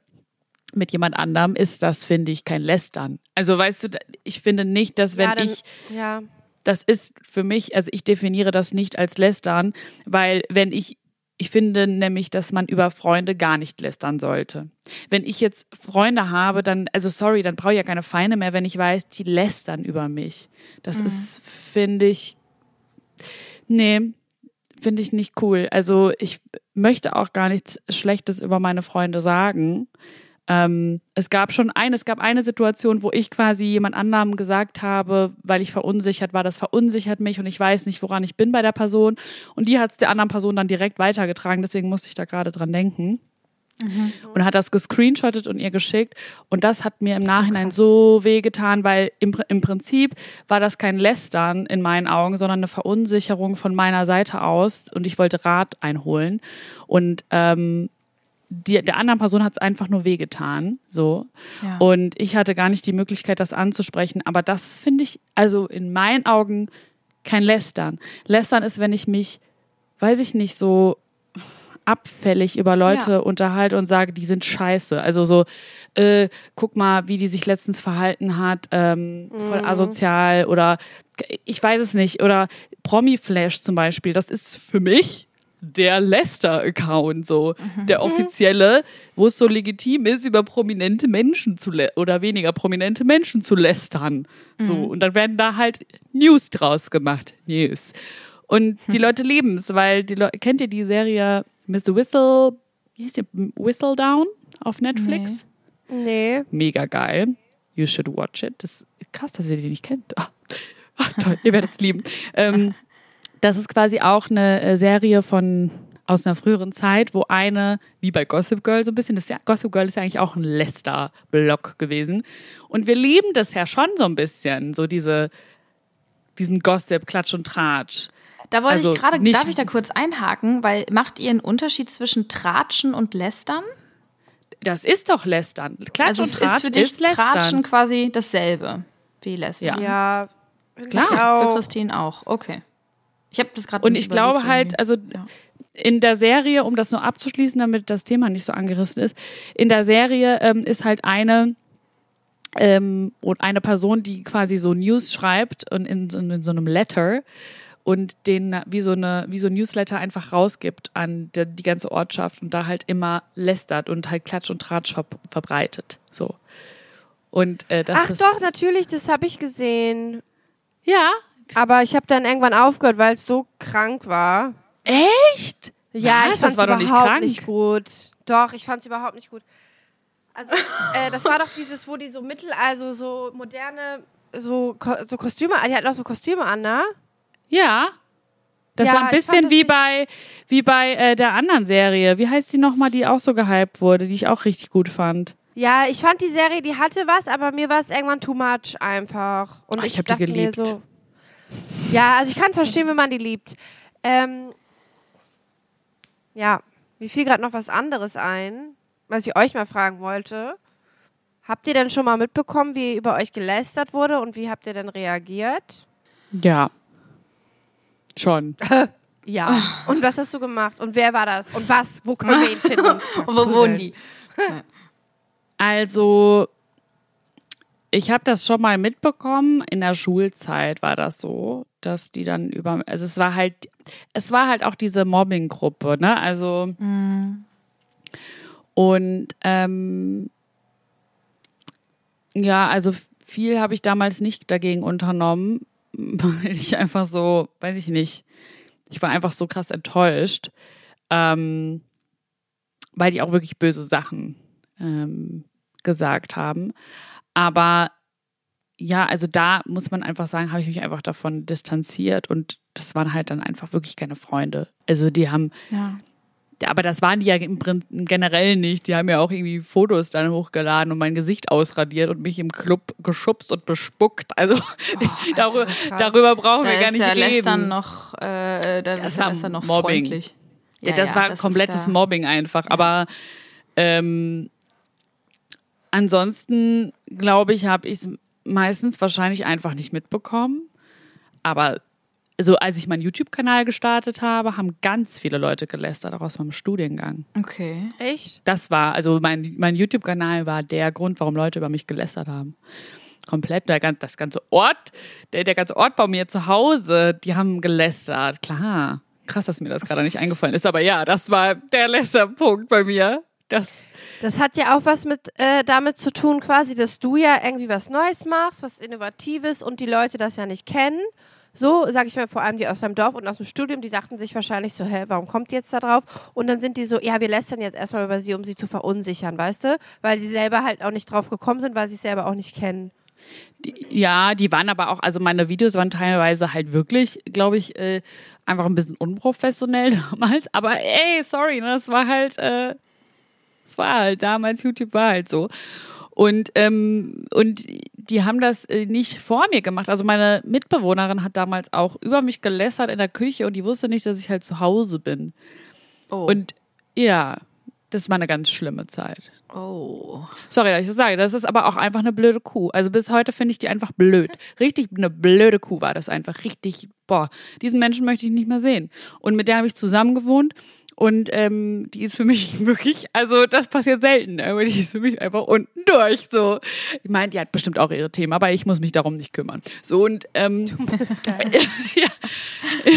mit jemand anderem ist das, finde ich, kein Lästern. Also weißt du, ich finde nicht, dass wenn ja, dann, ich, ja. das ist für mich, also ich definiere das nicht als Lästern, weil wenn ich ich finde nämlich, dass man über Freunde gar nicht lästern sollte. Wenn ich jetzt Freunde habe, dann, also sorry, dann brauche ich ja keine Feinde mehr, wenn ich weiß, die lästern über mich. Das mhm. ist, finde ich, nee, finde ich nicht cool. Also ich möchte auch gar nichts Schlechtes über meine Freunde sagen. Ähm, es gab schon eine, es gab eine Situation, wo ich quasi jemand anderem gesagt habe, weil ich verunsichert war, das verunsichert mich und ich weiß nicht, woran ich bin bei der Person. Und die hat es der anderen Person dann direkt weitergetragen, deswegen musste ich da gerade dran denken. Mhm. Und hat das gescreenshottet und ihr geschickt. Und das hat mir im Nachhinein so, so wehgetan, weil im, im Prinzip war das kein Lästern in meinen Augen, sondern eine Verunsicherung von meiner Seite aus. Und ich wollte Rat einholen. Und ähm, die, der anderen Person hat es einfach nur wehgetan. So. Ja. Und ich hatte gar nicht die Möglichkeit, das anzusprechen. Aber das finde ich, also in meinen Augen, kein Lästern. Lästern ist, wenn ich mich, weiß ich nicht, so abfällig über Leute ja. unterhalte und sage, die sind scheiße. Also so, äh, guck mal, wie die sich letztens verhalten hat, ähm, voll mhm. asozial oder ich weiß es nicht. Oder Promi-Flash zum Beispiel, das ist für mich der Lester-Account, so mhm. der offizielle, wo es so legitim ist, über prominente Menschen zu oder weniger prominente Menschen zu lästern. So, mhm. und dann werden da halt News draus gemacht. News. Und die Leute lieben es, weil die Leute, kennt ihr die Serie Mr. Whistle, wie heißt die? Whistle Down auf Netflix? Nee. nee. Mega geil. You should watch it. Das ist krass, dass ihr die nicht kennt. Oh, oh, toll, ihr werdet es lieben. Ähm, das ist quasi auch eine äh, Serie von aus einer früheren Zeit, wo eine, wie bei Gossip Girl so ein bisschen, das ja, Gossip Girl ist ja eigentlich auch ein Lester-Block gewesen. Und wir lieben das ja schon so ein bisschen, so diese, diesen Gossip, Klatsch und Tratsch. Da wollte also ich gerade, darf ich da kurz einhaken, weil macht ihr einen Unterschied zwischen Tratschen und Lästern? Das ist doch Lästern. Klatsch also und Tratsch ist für dich ist Tratschen quasi dasselbe wie Lästern. Ja, ja klar. Für Christine auch. Okay. Ich habe das gerade Und ich glaube halt, also ja. in der Serie, um das nur abzuschließen, damit das Thema nicht so angerissen ist, in der Serie ähm, ist halt eine ähm, und eine Person, die quasi so News schreibt und in, in, in so einem Letter und den wie so eine wie so ein Newsletter einfach rausgibt an die, die ganze Ortschaft und da halt immer lästert und halt Klatsch und Tratsch ver verbreitet so. Und äh, das Ach doch natürlich das habe ich gesehen. Ja aber ich habe dann irgendwann aufgehört, weil es so krank war. Echt? Ja, Was? ich fand es überhaupt nicht, nicht gut. Doch, ich fand es überhaupt nicht gut. Also, äh, das war doch dieses, wo die so mittel, also so moderne, so, so Kostüme, die hatten auch so Kostüme an, ne? Ja. Das ja, war ein bisschen wie bei, wie bei äh, der anderen Serie. Wie heißt die nochmal, die auch so gehypt wurde, die ich auch richtig gut fand? Ja, ich fand die Serie, die hatte was, aber mir war es irgendwann too much einfach. Und Ach, ich, ich dachte mir so, ja, also ich kann verstehen, wenn man die liebt. Ähm, ja, mir fiel gerade noch was anderes ein, was ich euch mal fragen wollte. Habt ihr denn schon mal mitbekommen, wie über euch gelästert wurde und wie habt ihr denn reagiert? Ja. Schon. ja. Und was hast du gemacht? Und wer war das? Und was? Wo können wir ihn finden? und wo wohnen die? Also, ich habe das schon mal mitbekommen. In der Schulzeit war das so, dass die dann über, also es war halt, es war halt auch diese Mobbing-Gruppe, ne? Also mhm. und ähm, ja, also viel habe ich damals nicht dagegen unternommen, weil ich einfach so, weiß ich nicht, ich war einfach so krass enttäuscht, ähm, weil die auch wirklich böse Sachen ähm, gesagt haben. Aber ja, also da muss man einfach sagen, habe ich mich einfach davon distanziert und das waren halt dann einfach wirklich keine Freunde. Also die haben, ja. aber das waren die ja im Prinzip generell nicht. Die haben ja auch irgendwie Fotos dann hochgeladen und mein Gesicht ausradiert und mich im Club geschubst und bespuckt. Also oh, darüber, darüber, brauchen da wir gar nicht ja reden. Dann noch, äh, da das war dann noch Mobbing. Freundlich. Ja, ja das ja, war das komplettes Mobbing einfach. Aber ähm, Ansonsten, glaube ich, habe ich es meistens wahrscheinlich einfach nicht mitbekommen. Aber so als ich meinen YouTube-Kanal gestartet habe, haben ganz viele Leute gelästert, auch aus meinem Studiengang. Okay. Echt? Das war, also mein, mein YouTube-Kanal war der Grund, warum Leute über mich gelästert haben. Komplett, der, das ganze Ort, der, der ganze Ort bei mir zu Hause, die haben gelästert. Klar. Krass, dass mir das gerade nicht eingefallen ist, aber ja, das war der Lästerpunkt bei mir. Das das hat ja auch was mit äh, damit zu tun, quasi, dass du ja irgendwie was Neues machst, was Innovatives und die Leute das ja nicht kennen. So, sage ich mal, vor allem die aus dem Dorf und aus dem Studium, die dachten sich wahrscheinlich so, hä, warum kommt die jetzt da drauf? Und dann sind die so, ja, wir lästern jetzt erstmal über sie, um sie zu verunsichern, weißt du? Weil sie selber halt auch nicht drauf gekommen sind, weil sie es selber auch nicht kennen. Die, ja, die waren aber auch, also meine Videos waren teilweise halt wirklich, glaube ich, äh, einfach ein bisschen unprofessionell damals. Aber ey, sorry, ne, das war halt, äh, das war halt damals, YouTube war halt so. Und, ähm, und die haben das äh, nicht vor mir gemacht. Also meine Mitbewohnerin hat damals auch über mich gelässert in der Küche und die wusste nicht, dass ich halt zu Hause bin. Oh. Und ja, das war eine ganz schlimme Zeit. oh. Sorry, dass ich das sage. Das ist aber auch einfach eine blöde Kuh. Also bis heute finde ich die einfach blöd. Richtig eine blöde Kuh war das einfach. Richtig, boah, diesen Menschen möchte ich nicht mehr sehen. Und mit der habe ich zusammen gewohnt. Und ähm, die ist für mich wirklich, also das passiert selten, aber die ist für mich einfach unten durch. So, ich meine, die hat bestimmt auch ihre Themen, aber ich muss mich darum nicht kümmern. So und ähm, ja.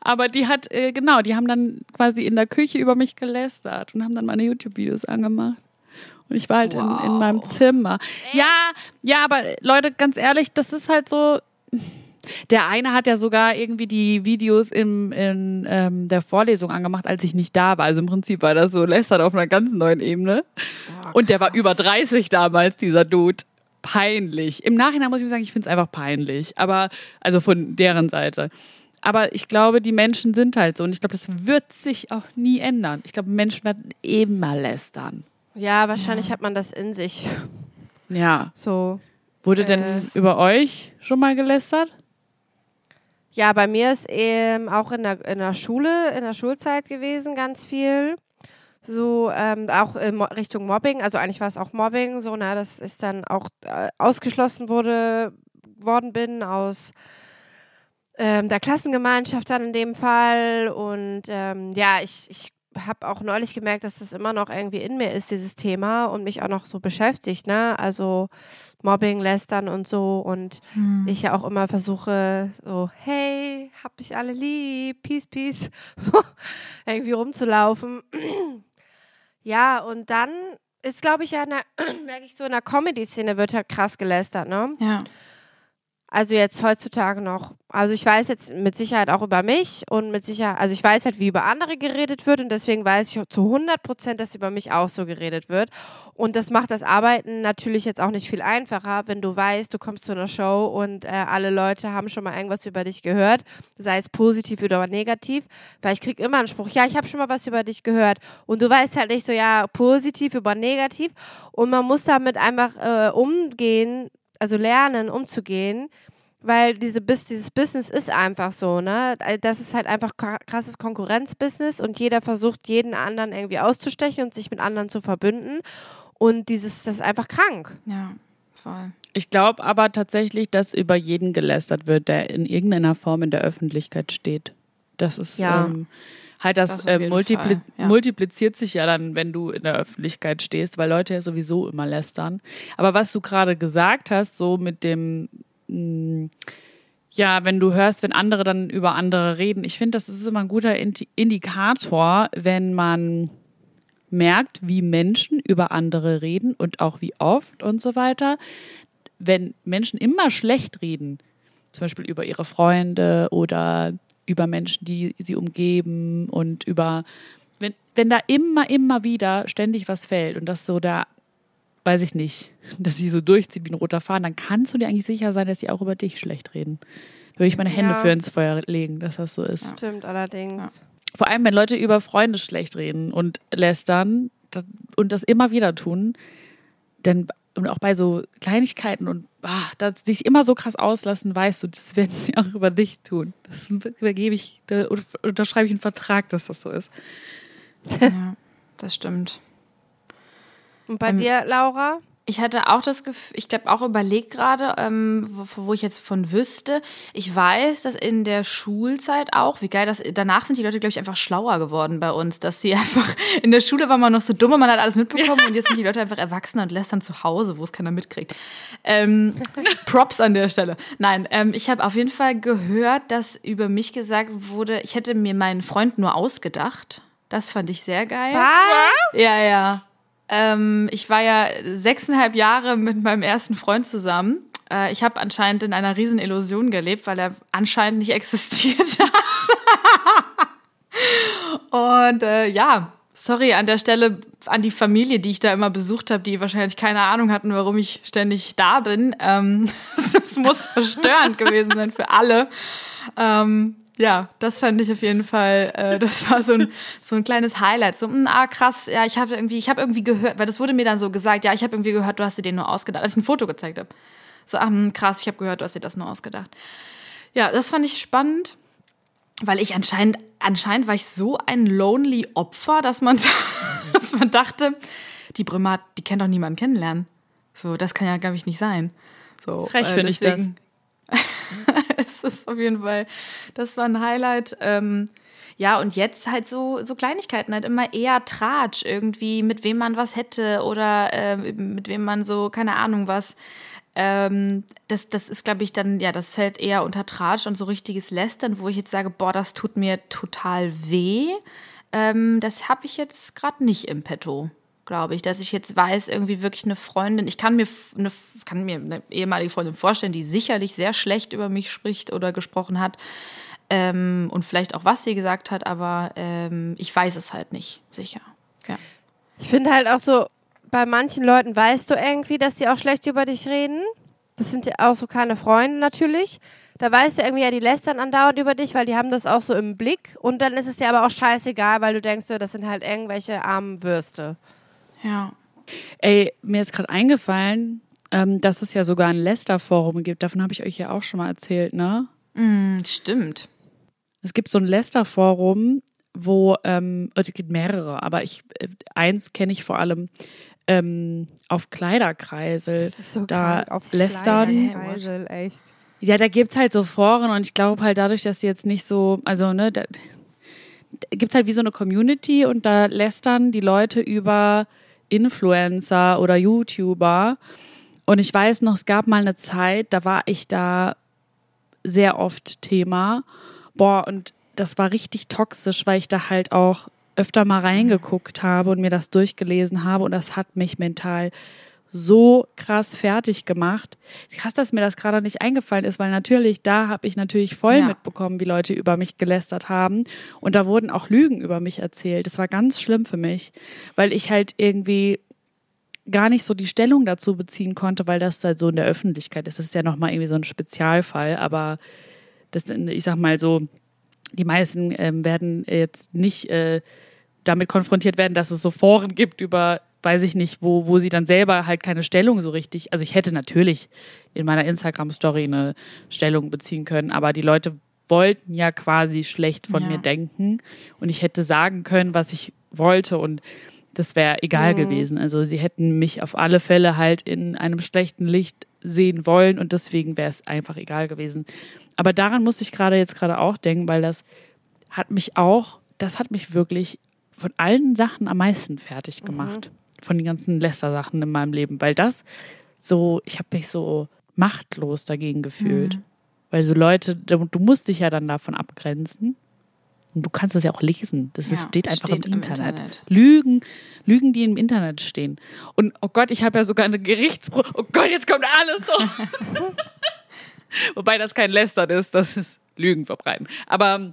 aber die hat äh, genau, die haben dann quasi in der Küche über mich gelästert und haben dann meine YouTube-Videos angemacht. Und ich war halt in, in meinem Zimmer. Ja, ja, aber Leute, ganz ehrlich, das ist halt so. Der eine hat ja sogar irgendwie die Videos im, in ähm, der Vorlesung angemacht, als ich nicht da war. Also im Prinzip war das so lästert auf einer ganz neuen Ebene. Und der war über 30 damals, dieser Dude. Peinlich. Im Nachhinein muss ich sagen, ich finde es einfach peinlich. Aber, also von deren Seite. Aber ich glaube, die Menschen sind halt so. Und ich glaube, das wird sich auch nie ändern. Ich glaube, Menschen werden immer lästern. Ja, wahrscheinlich hat man das in sich. Ja. So. Wurde denn Äh. über euch schon mal gelästert? Ja, bei mir ist eben auch in der, in der Schule, in der Schulzeit gewesen, ganz viel. So, ähm, auch in Mo Richtung Mobbing. Also eigentlich war es auch Mobbing, so, na, dass ich dann auch äh, ausgeschlossen wurde, worden bin aus ähm, der Klassengemeinschaft dann in dem Fall. Und ähm, ja, ich, ich habe auch neulich gemerkt, dass das immer noch irgendwie in mir ist, dieses Thema und mich auch noch so beschäftigt, ne? Also Mobbing, Lästern und so. Und ich ja auch immer versuche, so, hey, hab dich alle lieb, peace, peace, so irgendwie rumzulaufen. ja, und dann ist, glaube ich, ja, in der- merke ich so, in der Comedy-Szene wird halt krass gelästert, ne? Ja. Also jetzt heutzutage noch. Also ich weiß jetzt mit Sicherheit auch über mich und mit Sicherheit, also ich weiß halt, wie über andere geredet wird und deswegen weiß ich zu 100 Prozent, dass über mich auch so geredet wird. Und das macht das Arbeiten natürlich jetzt auch nicht viel einfacher, wenn du weißt, du kommst zu einer Show und äh, alle Leute haben schon mal irgendwas über dich gehört, sei es positiv oder negativ, weil ich krieg immer einen Spruch, ja, ich habe schon mal was über dich gehört und du weißt halt nicht so, ja, positiv über negativ und man muss damit einfach äh, umgehen, also lernen, umzugehen, weil diese, dieses Business ist einfach so, ne? Das ist halt einfach kra- krasses Konkurrenzbusiness und jeder versucht, jeden anderen irgendwie auszustechen und sich mit anderen zu verbünden. Und dieses, das ist einfach krank. Ja, voll. Ich glaube aber tatsächlich, dass über jeden gelästert wird, der in irgendeiner Form in der Öffentlichkeit steht. Das ist Ja. ähm, halt das, Das äh, multipli Fall, ja. multipliziert sich ja dann, wenn du in der Öffentlichkeit stehst, weil Leute ja sowieso immer lästern. Aber was du gerade gesagt hast, so mit dem mh, ja, wenn du hörst, wenn andere dann über andere reden, ich finde, das ist immer ein guter Indi- Indikator, wenn man merkt, wie Menschen über andere reden und auch wie oft und so weiter. Wenn Menschen immer schlecht reden, zum Beispiel über ihre Freunde oder über Menschen, die sie umgeben und über, wenn, wenn da immer, immer wieder ständig was fällt und das so da, weiß ich nicht, dass sie so durchzieht wie ein roter Faden, dann kannst du dir eigentlich sicher sein, dass sie auch über dich schlecht reden. Da würde ich meine Hände Ja. für ins Feuer legen, dass das so ist. Stimmt allerdings. Vor allem, wenn Leute über Freunde schlecht reden und lästern und das immer wieder tun, dann und auch bei so Kleinigkeiten und ah, dass sie sich immer so krass auslassen, weißt du, das werden sie auch über dich tun. Das übergebe ich, da unterschreibe ich einen Vertrag, dass das so ist. Ja, das stimmt. Und bei Ähm, dir, Laura? Ich hatte auch das Gefühl, ich glaube auch überlegt gerade, ähm, wo, wo ich jetzt von wüsste. Ich weiß, dass in der Schulzeit auch, wie geil das, danach sind die Leute, glaube ich, einfach schlauer geworden bei uns, dass sie einfach, in der Schule war man noch so dumm und man hat alles mitbekommen und jetzt sind die Leute einfach erwachsen und lästern zu Hause, wo es keiner mitkriegt. Ähm, Props an der Stelle. Nein, ähm, ich habe auf jeden Fall gehört, dass über mich gesagt wurde, ich hätte mir meinen Freund nur ausgedacht. Das fand ich sehr geil. Was? Ja, ja. Ähm, ich war ja sechseinhalb Jahre mit meinem ersten Freund zusammen. Äh, ich habe anscheinend in einer riesen Illusion gelebt, weil er anscheinend nicht existiert hat. Und äh, ja, sorry an der Stelle an die Familie, die ich da immer besucht habe, die wahrscheinlich keine Ahnung hatten, warum ich ständig da bin. Ähm, muss verstörend gewesen sein für alle. Ähm, ja, das fand ich auf jeden Fall, äh, das war so ein, so ein kleines Highlight. So, mh, hm, ah, krass, ja, ich habe irgendwie, ich habe irgendwie gehört, weil das wurde mir dann so gesagt, ja, ich habe irgendwie gehört, du hast dir den nur ausgedacht, als ich ein Foto gezeigt habe. So, ah, mh, hm, krass, ich habe gehört, du hast dir das nur ausgedacht. Ja, das fand ich spannend, weil ich anscheinend, anscheinend war ich so ein lonely Opfer, dass man, dass man dachte, die Brümmer, die kennt doch niemanden kennenlernen. So, das kann ja, glaube ich, nicht sein. So, Frech äh, finde ich das. Es ist auf jeden Fall, das war ein Highlight. Ähm, ja, und jetzt halt so, so Kleinigkeiten, halt immer eher Tratsch irgendwie, mit wem man was hätte oder äh, mit wem man so, keine Ahnung was. Ähm, das, das ist, glaube ich, dann, ja, das fällt eher unter Tratsch und so richtiges Lästern, wo ich jetzt sage, boah, das tut mir total weh. Ähm, das habe ich jetzt gerade nicht im Petto glaube ich, dass ich jetzt weiß, irgendwie wirklich eine Freundin, ich kann mir eine, kann mir eine ehemalige Freundin vorstellen, die sicherlich sehr schlecht über mich spricht oder gesprochen hat ähm, und vielleicht auch was sie gesagt hat, aber ähm, ich weiß es halt nicht sicher. Ja. Ich finde halt auch so, bei manchen Leuten weißt du irgendwie, dass die auch schlecht über dich reden. Das sind ja auch so keine Freunde natürlich. Da weißt du irgendwie, ja, die lästern andauernd über dich, weil die haben das auch so im Blick. Und dann ist es dir aber auch scheißegal, weil du denkst, das sind halt irgendwelche armen Würste. Ja. Ey, mir ist gerade eingefallen, ähm, dass es ja sogar ein Lester-Forum gibt. Davon habe ich euch ja auch schon mal erzählt, ne? Mm, stimmt. Es gibt so ein Lester-Forum, wo, ähm, also es gibt mehrere, aber ich, äh, eins kenne ich vor allem ähm, auf Kleiderkreisel. Das ist so da krank, auf lästern. Kleiderkreisel, echt. Ja, da gibt es halt so Foren und ich glaube halt dadurch, dass die jetzt nicht so, also ne, da, da gibt es halt wie so eine Community und da lästern die Leute über Influencer oder YouTuber. Und ich weiß noch, es gab mal eine Zeit, da war ich da sehr oft Thema. Boah, und das war richtig toxisch, weil ich da halt auch öfter mal reingeguckt habe und mir das durchgelesen habe. Und das hat mich mental so krass fertig gemacht. Krass, dass mir das gerade nicht eingefallen ist, weil natürlich, da habe ich natürlich voll ja. mitbekommen, wie Leute über mich gelästert haben. Und da wurden auch Lügen über mich erzählt. Das war ganz schlimm für mich, weil ich halt irgendwie gar nicht so die Stellung dazu beziehen konnte, weil das halt so in der Öffentlichkeit ist. Das ist ja nochmal irgendwie so ein Spezialfall, aber das, ich sag mal so, die meisten ähm, werden jetzt nicht äh, damit konfrontiert werden, dass es so Foren gibt über weiß ich nicht, wo, wo sie dann selber halt keine Stellung so richtig. Also ich hätte natürlich in meiner Instagram-Story eine Stellung beziehen können, aber die Leute wollten ja quasi schlecht von ja. mir denken und ich hätte sagen können, was ich wollte und das wäre egal mhm. gewesen. Also sie hätten mich auf alle Fälle halt in einem schlechten Licht sehen wollen und deswegen wäre es einfach egal gewesen. Aber daran muss ich gerade jetzt gerade auch denken, weil das hat mich auch, das hat mich wirklich von allen Sachen am meisten fertig mhm. gemacht. Mhm von den ganzen Läster-Sachen in meinem Leben, weil das so, ich habe mich so machtlos dagegen gefühlt. Mhm. Weil so Leute, du, musst dich ja dann davon abgrenzen. Und du kannst das ja auch lesen. Das ja, steht einfach steht im, Internet. im, Internet. Lügen, Lügen, die im Internet stehen. Und oh Gott, ich habe ja sogar eine Gerichtspro. Oh Gott, jetzt kommt alles so. Wobei das kein Lästern ist, das ist Lügen verbreiten. Aber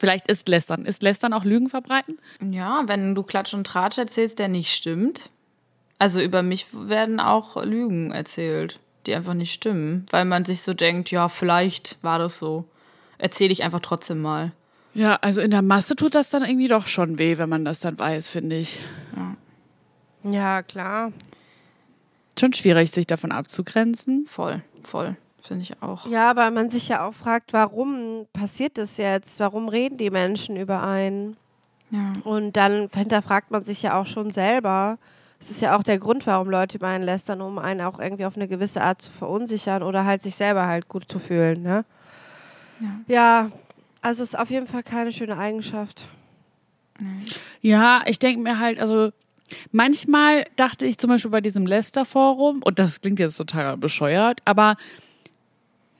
Vielleicht ist Lästern. Ist Lästern auch Lügen verbreiten? Ja, wenn du Klatsch und Tratsch erzählst, der nicht stimmt. Also über mich werden auch Lügen erzählt, die einfach nicht stimmen, weil man sich so denkt, ja, vielleicht war das so. Erzähle ich einfach trotzdem mal. Ja, also in der Masse tut das dann irgendwie doch schon weh, wenn man das dann weiß, finde ich. Ja. ja, klar. Schon schwierig, sich davon abzugrenzen. Voll, voll. Finde ich auch. Ja, weil man sich ja auch fragt, warum passiert das jetzt? Warum reden die Menschen über einen? Ja. Und dann hinterfragt man sich ja auch schon selber. Es ist ja auch der Grund, warum Leute über einen lästern, um einen auch irgendwie auf eine gewisse Art zu verunsichern oder halt sich selber halt gut zu fühlen. Ne? Ja. ja, also ist auf jeden Fall keine schöne Eigenschaft. Ja, ich denke mir halt, also manchmal dachte ich zum Beispiel bei diesem Lester-Forum, und das klingt jetzt total bescheuert, aber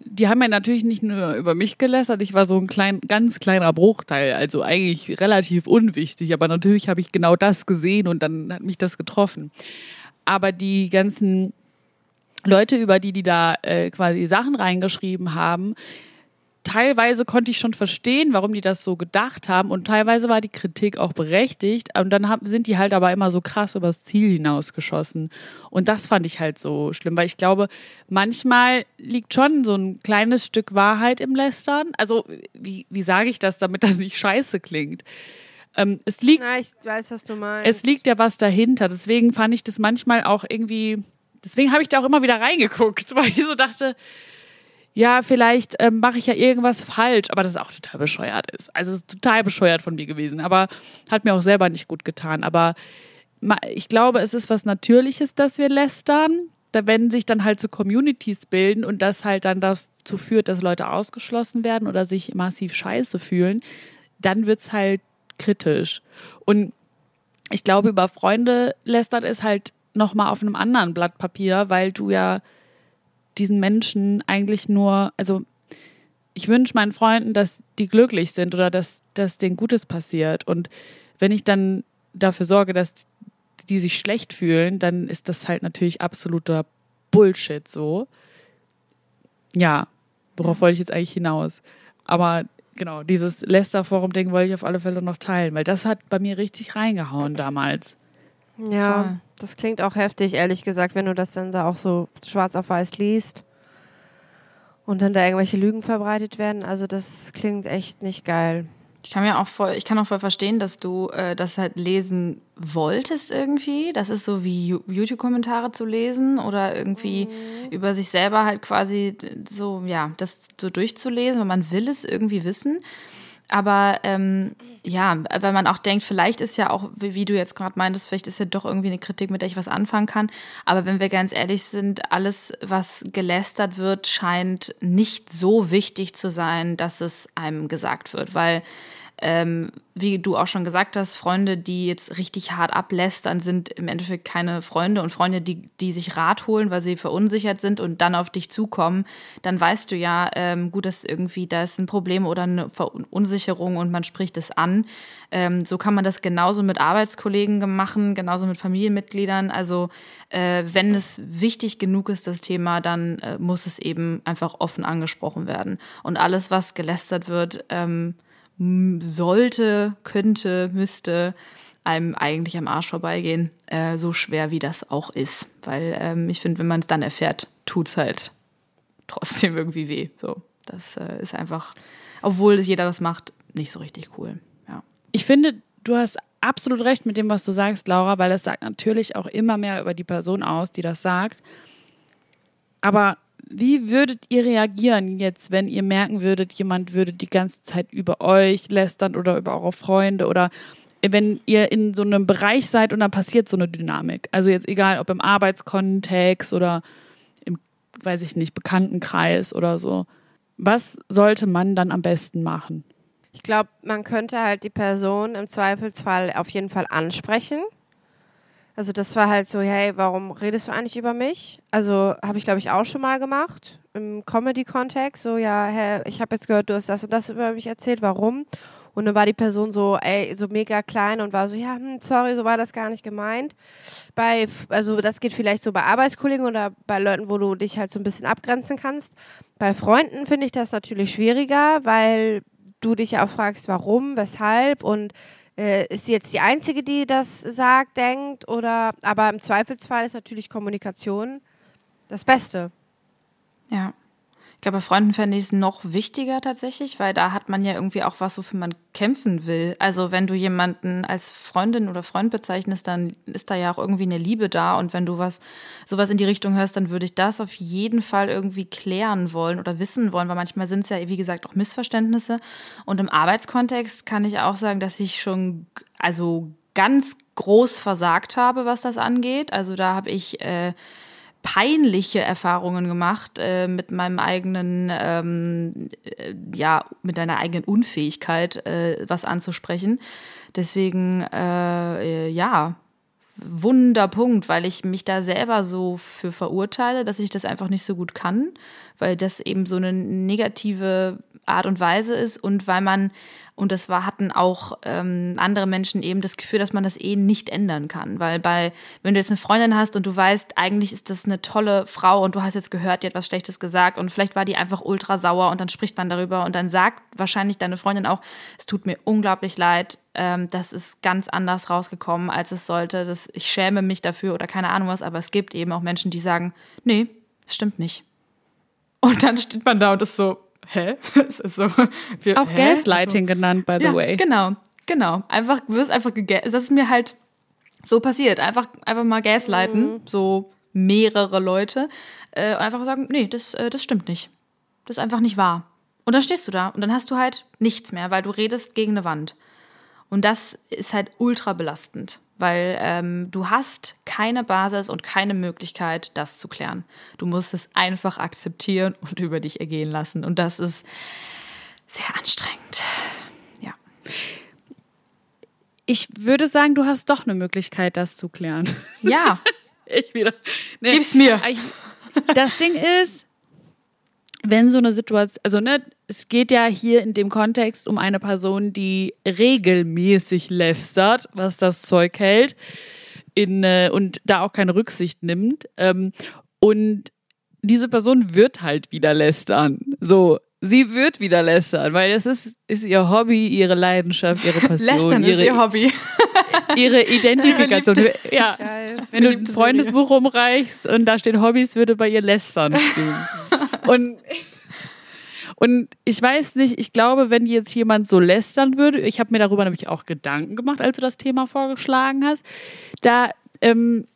die haben ja natürlich nicht nur über mich gelästert, ich war so ein klein, ganz kleiner Bruchteil, also eigentlich relativ unwichtig, aber natürlich habe ich genau das gesehen und dann hat mich das getroffen. Aber die ganzen Leute, über die die da äh, quasi Sachen reingeschrieben haben, teilweise konnte ich schon verstehen, warum die das so gedacht haben und teilweise war die Kritik auch berechtigt und dann haben, sind die halt aber immer so krass übers Ziel hinausgeschossen und das fand ich halt so schlimm, weil ich glaube, manchmal liegt schon so ein kleines Stück Wahrheit im Lästern. Also wie, wie sage ich das, damit das nicht scheiße klingt? Ähm, es liegt, Na, ich weiß, was du meinst. es liegt ja was dahinter. Deswegen fand ich das manchmal auch irgendwie. Deswegen habe ich da auch immer wieder reingeguckt, weil ich so dachte, ja, vielleicht ähm, mache ich ja irgendwas falsch, aber das ist auch total bescheuert ist. Also es ist total bescheuert von mir gewesen, aber hat mir auch selber nicht gut getan. Aber ich glaube, es ist was Natürliches, dass wir lästern. Wenn sich dann halt so Communities bilden und das halt dann dazu führt, dass Leute ausgeschlossen werden oder sich massiv scheiße fühlen, dann wird's halt kritisch. Und ich glaube, über Freunde lästern ist halt nochmal auf einem anderen Blatt Papier, weil du ja diesen Menschen eigentlich nur, also ich wünsche meinen Freunden, dass die glücklich sind oder dass, dass denen Gutes passiert. Und wenn ich dann dafür sorge, dass die sich schlecht fühlen, dann ist das halt natürlich absoluter Bullshit so. Ja, worauf wollte ich jetzt eigentlich hinaus? Aber genau, dieses Lester-Forum-Ding wollte ich auf alle Fälle noch teilen, weil das hat bei mir richtig reingehauen damals. Ja, Voll. das klingt auch heftig, ehrlich gesagt, wenn du das dann da auch so schwarz auf weiß liest und dann da irgendwelche Lügen verbreitet werden. Also das klingt echt nicht geil. Ich kann mir auch voll, ich kann auch voll verstehen, dass du äh, das halt lesen wolltest irgendwie. Das ist so wie YouTube-Kommentare zu lesen oder irgendwie über sich selber halt quasi so, ja, das so durchzulesen, weil man will es irgendwie wissen. Aber ähm, ja, weil man auch denkt, vielleicht ist ja auch, wie, wie du jetzt gerade meintest, vielleicht ist ja doch irgendwie eine Kritik, mit der ich was anfangen kann. Aber wenn wir ganz ehrlich sind, alles, was gelästert wird, scheint nicht so wichtig zu sein, dass es einem gesagt wird. Weil ähm, wie du auch schon gesagt hast, Freunde, die jetzt richtig hart ablästern, sind im Endeffekt keine Freunde und Freunde, die, die sich Rat holen, weil sie verunsichert sind und dann auf dich zukommen, dann weißt du ja, ähm, gut, dass irgendwie da ist ein Problem oder eine Verunsicherung und man spricht es an. Ähm, so kann man das genauso mit Arbeitskollegen machen, genauso mit Familienmitgliedern. Also äh, wenn es wichtig genug ist, das Thema, dann äh, muss es eben einfach offen angesprochen werden. Und alles, was gelästert wird, ähm, sollte, könnte, müsste einem eigentlich am Arsch vorbeigehen, äh, so schwer wie das auch ist. Weil ähm, ich finde, wenn man es dann erfährt, tut's halt trotzdem irgendwie weh. So, das äh, ist einfach, obwohl jeder das macht, nicht so richtig cool. Ja. Ich finde, du hast absolut recht mit dem, was du sagst, Laura, weil das sagt natürlich auch immer mehr über die Person aus, die das sagt. Aber wie würdet ihr reagieren jetzt, wenn ihr merken würdet, jemand würde die ganze Zeit über euch lästern oder über eure Freunde oder wenn ihr in so einem Bereich seid und dann passiert so eine Dynamik? Also jetzt egal, ob im Arbeitskontext oder im, weiß ich nicht, Bekanntenkreis oder so. Was sollte man dann am besten machen? Ich glaube, man könnte halt die Person im Zweifelsfall auf jeden Fall ansprechen. Also das war halt so, hey, warum redest du eigentlich über mich? Also habe ich, glaube ich, auch schon mal gemacht im Comedy-Kontext. So, ja, hä, ich habe jetzt gehört, du hast das und das über mich erzählt, warum? Und dann war die Person so, ey, so mega klein und war so, ja, hm, sorry, so war das gar nicht gemeint. Bei, also das geht vielleicht so bei Arbeitskollegen oder bei Leuten, wo du dich halt so ein bisschen abgrenzen kannst. Bei Freunden finde ich das natürlich schwieriger, weil du dich ja auch fragst, warum, weshalb und äh, ist sie jetzt die Einzige, die das sagt, denkt oder, aber im Zweifelsfall ist natürlich Kommunikation das Beste. Ja. Ich glaube, bei Freunden fände ich es noch wichtiger tatsächlich, weil da hat man ja irgendwie auch was, wofür man kämpfen will. Also wenn du jemanden als Freundin oder Freund bezeichnest, dann ist da ja auch irgendwie eine Liebe da. Und wenn du was, sowas in die Richtung hörst, dann würde ich das auf jeden Fall irgendwie klären wollen oder wissen wollen, weil manchmal sind es ja, wie gesagt, auch Missverständnisse. Und im Arbeitskontext kann ich auch sagen, dass ich schon, also ganz groß versagt habe, was das angeht. Also da habe ich äh, peinliche Erfahrungen gemacht äh, mit meinem eigenen, ähm, äh, ja, mit deiner eigenen Unfähigkeit, äh, was anzusprechen. Deswegen, äh, äh, ja, Wunderpunkt, weil ich mich da selber so für verurteile, dass ich das einfach nicht so gut kann, weil das eben so eine negative Art und Weise ist und weil man, und das war, hatten auch ähm, andere Menschen eben das Gefühl, dass man das eh nicht ändern kann. Weil bei, wenn du jetzt eine Freundin hast und du weißt, eigentlich ist das eine tolle Frau und du hast jetzt gehört, die hat was Schlechtes gesagt und vielleicht war die einfach ultra sauer und dann spricht man darüber und dann sagt wahrscheinlich deine Freundin auch, es tut mir unglaublich leid, ähm, das ist ganz anders rausgekommen, als es sollte. Das, ich schäme mich dafür oder keine Ahnung was, aber es gibt eben auch Menschen, die sagen, nee, das stimmt nicht. Und dann steht man da und ist so, hä? Es ist so, wir, Auch hä? Gaslighting genannt, by the ja, way. Genau, genau. Einfach, du wirst einfach gega- Das ist mir halt so passiert. Einfach, einfach mal gaslighten, so mehrere Leute. Äh, und einfach sagen, nee, das, äh, das stimmt nicht. Das ist einfach nicht wahr. Und dann stehst du da und dann hast du halt nichts mehr, weil du redest gegen eine Wand. Und das ist halt ultra belastend, weil ähm, du hast keine Basis und keine Möglichkeit, das zu klären. Du musst es einfach akzeptieren und über dich ergehen lassen. Und das ist sehr anstrengend. Ja. Ich würde sagen, du hast doch eine Möglichkeit, das zu klären. Ja, Ich wieder. Nee. gib's mir. Das Ding ist, wenn so eine Situation, also ne, es geht ja hier in dem Kontext um eine Person, die regelmäßig lästert, was das Zeug hält, in, äh, und da auch keine Rücksicht nimmt. Ähm, und diese Person wird halt wieder lästern. So, sie wird wieder lästern, weil das ist, ist ihr Hobby, ihre Leidenschaft, ihre Passion, Lästern ist ihre, ihr Hobby. ihre Identifikation. Ja, Geil. wenn du ein Freundesbuch rumreichst und da steht Hobbys, würde bei ihr lästern stehen. und, und ich weiß nicht, ich glaube, wenn jetzt jemand so lästern würde, ich habe mir darüber nämlich auch Gedanken gemacht, als du das Thema vorgeschlagen hast, da, ähm,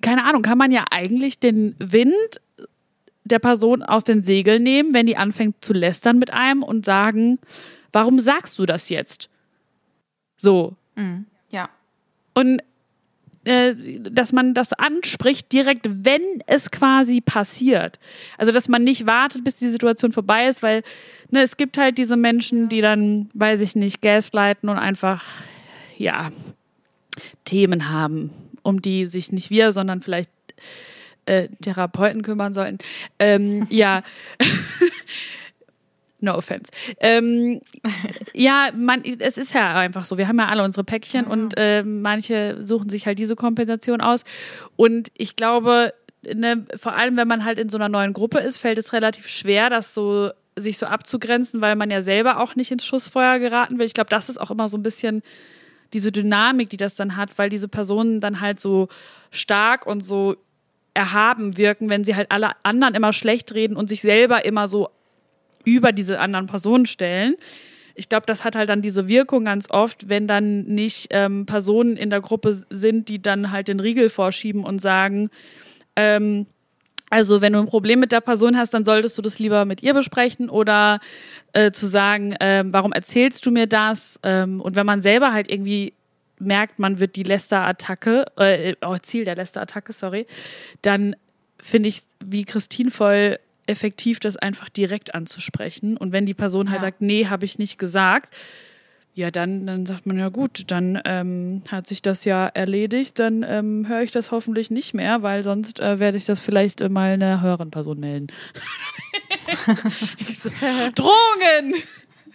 keine Ahnung, kann man ja eigentlich den Wind der Person aus den Segeln nehmen, wenn die anfängt zu lästern mit einem und sagen, warum sagst du das jetzt? So, Ja. und äh, dass man das anspricht direkt, wenn es quasi passiert. Also dass man nicht wartet, bis die Situation vorbei ist, weil ne, es gibt halt diese Menschen, die dann, weiß ich nicht, gaslighten und einfach ja Themen haben, um die sich nicht wir, sondern vielleicht äh, Therapeuten kümmern sollten. Ähm, ja. No offense. Ähm, ja, man, es ist ja einfach so. Wir haben ja alle unsere Päckchen und äh, manche suchen sich halt diese Kompensation aus. Und ich glaube, ne, vor allem wenn man halt in so einer neuen Gruppe ist, fällt es relativ schwer, das so sich so abzugrenzen, weil man ja selber auch nicht ins Schussfeuer geraten will. Ich glaube, das ist auch immer so ein bisschen diese Dynamik, die das dann hat, weil diese Personen dann halt so stark und so erhaben wirken, wenn sie halt alle anderen immer schlecht reden und sich selber immer so über diese anderen Personen stellen. Ich glaube, das hat halt dann diese Wirkung ganz oft, wenn dann nicht ähm, Personen in der Gruppe sind, die dann halt den Riegel vorschieben und sagen, ähm, also wenn du ein Problem mit der Person hast, dann solltest du das lieber mit ihr besprechen oder äh, zu sagen, ähm, warum erzählst du mir das? Ähm, und wenn man selber halt irgendwie merkt, man wird die Lästerattacke, äh, oh, Ziel der Lästerattacke, sorry, dann finde ich, wie Christine voll effektiv, das einfach direkt anzusprechen. Und wenn die Person halt Ja. sagt, nee, habe ich nicht gesagt, ja, dann, dann sagt man ja gut, dann ähm, hat sich das ja erledigt, dann ähm, höre ich das hoffentlich nicht mehr, weil sonst äh, werde ich das vielleicht äh, mal einer höheren Person melden. so, Drohungen!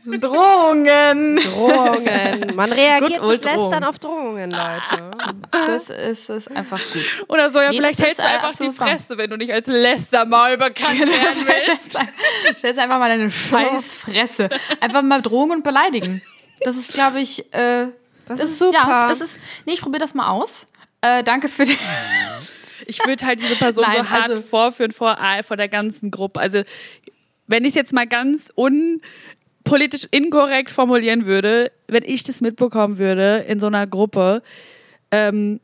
Drohungen! Drohungen. Man reagiert mit Lästern auf Drohungen, Leute. Das ist, ist einfach gut. Oder so, ja, Nee, vielleicht das hältst du einfach die wahr. Fresse, wenn du nicht als Lästermaul bekannt werden willst. Setz einfach mal deine Scheißfresse. Einfach mal drohen und beleidigen. Das ist, glaube ich, äh, Das, ist super. Ja, das ist, nee, ich probiere das mal aus. Äh, danke für die. Ich würde halt diese Person Nein, so hart also- vorführen vor, vor der ganzen Gruppe. Also, wenn ich es jetzt mal ganz unpolitisch inkorrekt formulieren würde, wenn ich das mitbekommen würde in so einer Gruppe, ähm,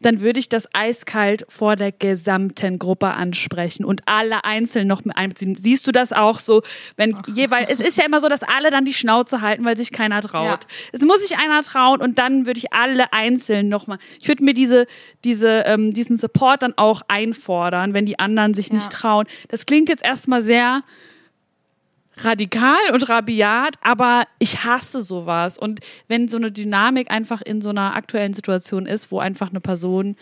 dann würde ich das eiskalt vor der gesamten Gruppe ansprechen und alle einzeln noch mit einbeziehen. Siehst du das auch so, wenn jeweils, es ist ja immer so, dass alle dann die Schnauze halten, weil sich keiner traut. Ja. Es muss sich einer trauen und dann würde ich alle einzeln nochmal, ich würde mir diese, diese, ähm, diesen Support dann auch einfordern, wenn die anderen sich nicht trauen. Das klingt jetzt erstmal sehr radikal und rabiat, aber ich hasse sowas. Und wenn so eine Dynamik einfach in so einer aktuellen Situation ist, wo einfach eine Person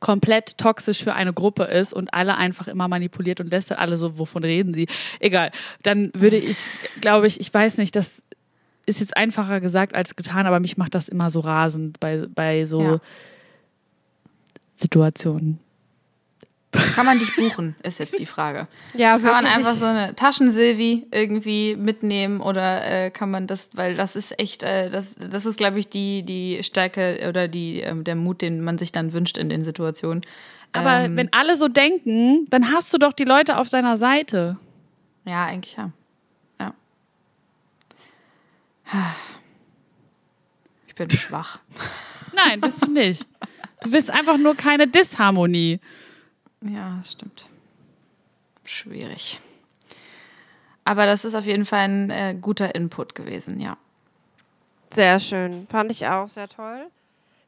komplett toxisch für eine Gruppe ist und alle einfach immer manipuliert und lässt alle so, wovon reden sie? Egal. Dann würde ich, glaube ich, ich weiß nicht, das ist jetzt einfacher gesagt als getan, aber mich macht das immer so rasend bei, bei so Ja. Situationen. Kann man dich buchen, ist jetzt die Frage. Ja, Kann man einfach so eine Taschensilvi irgendwie mitnehmen oder äh, kann man das, weil das ist echt, äh, das, das ist, glaube ich, die, die Stärke oder die, ähm, der Mut, den man sich dann wünscht in den Situationen. Aber Ähm, wenn alle so denken, dann hast du doch die Leute auf deiner Seite. Ja, eigentlich ja. Ja. Ich bin schwach. Nein, bist du nicht. Du willst einfach nur keine Disharmonie. Ja, das stimmt. Schwierig. Aber das ist auf jeden Fall ein äh, guter Input gewesen, ja. Sehr schön. Fand ich auch sehr toll.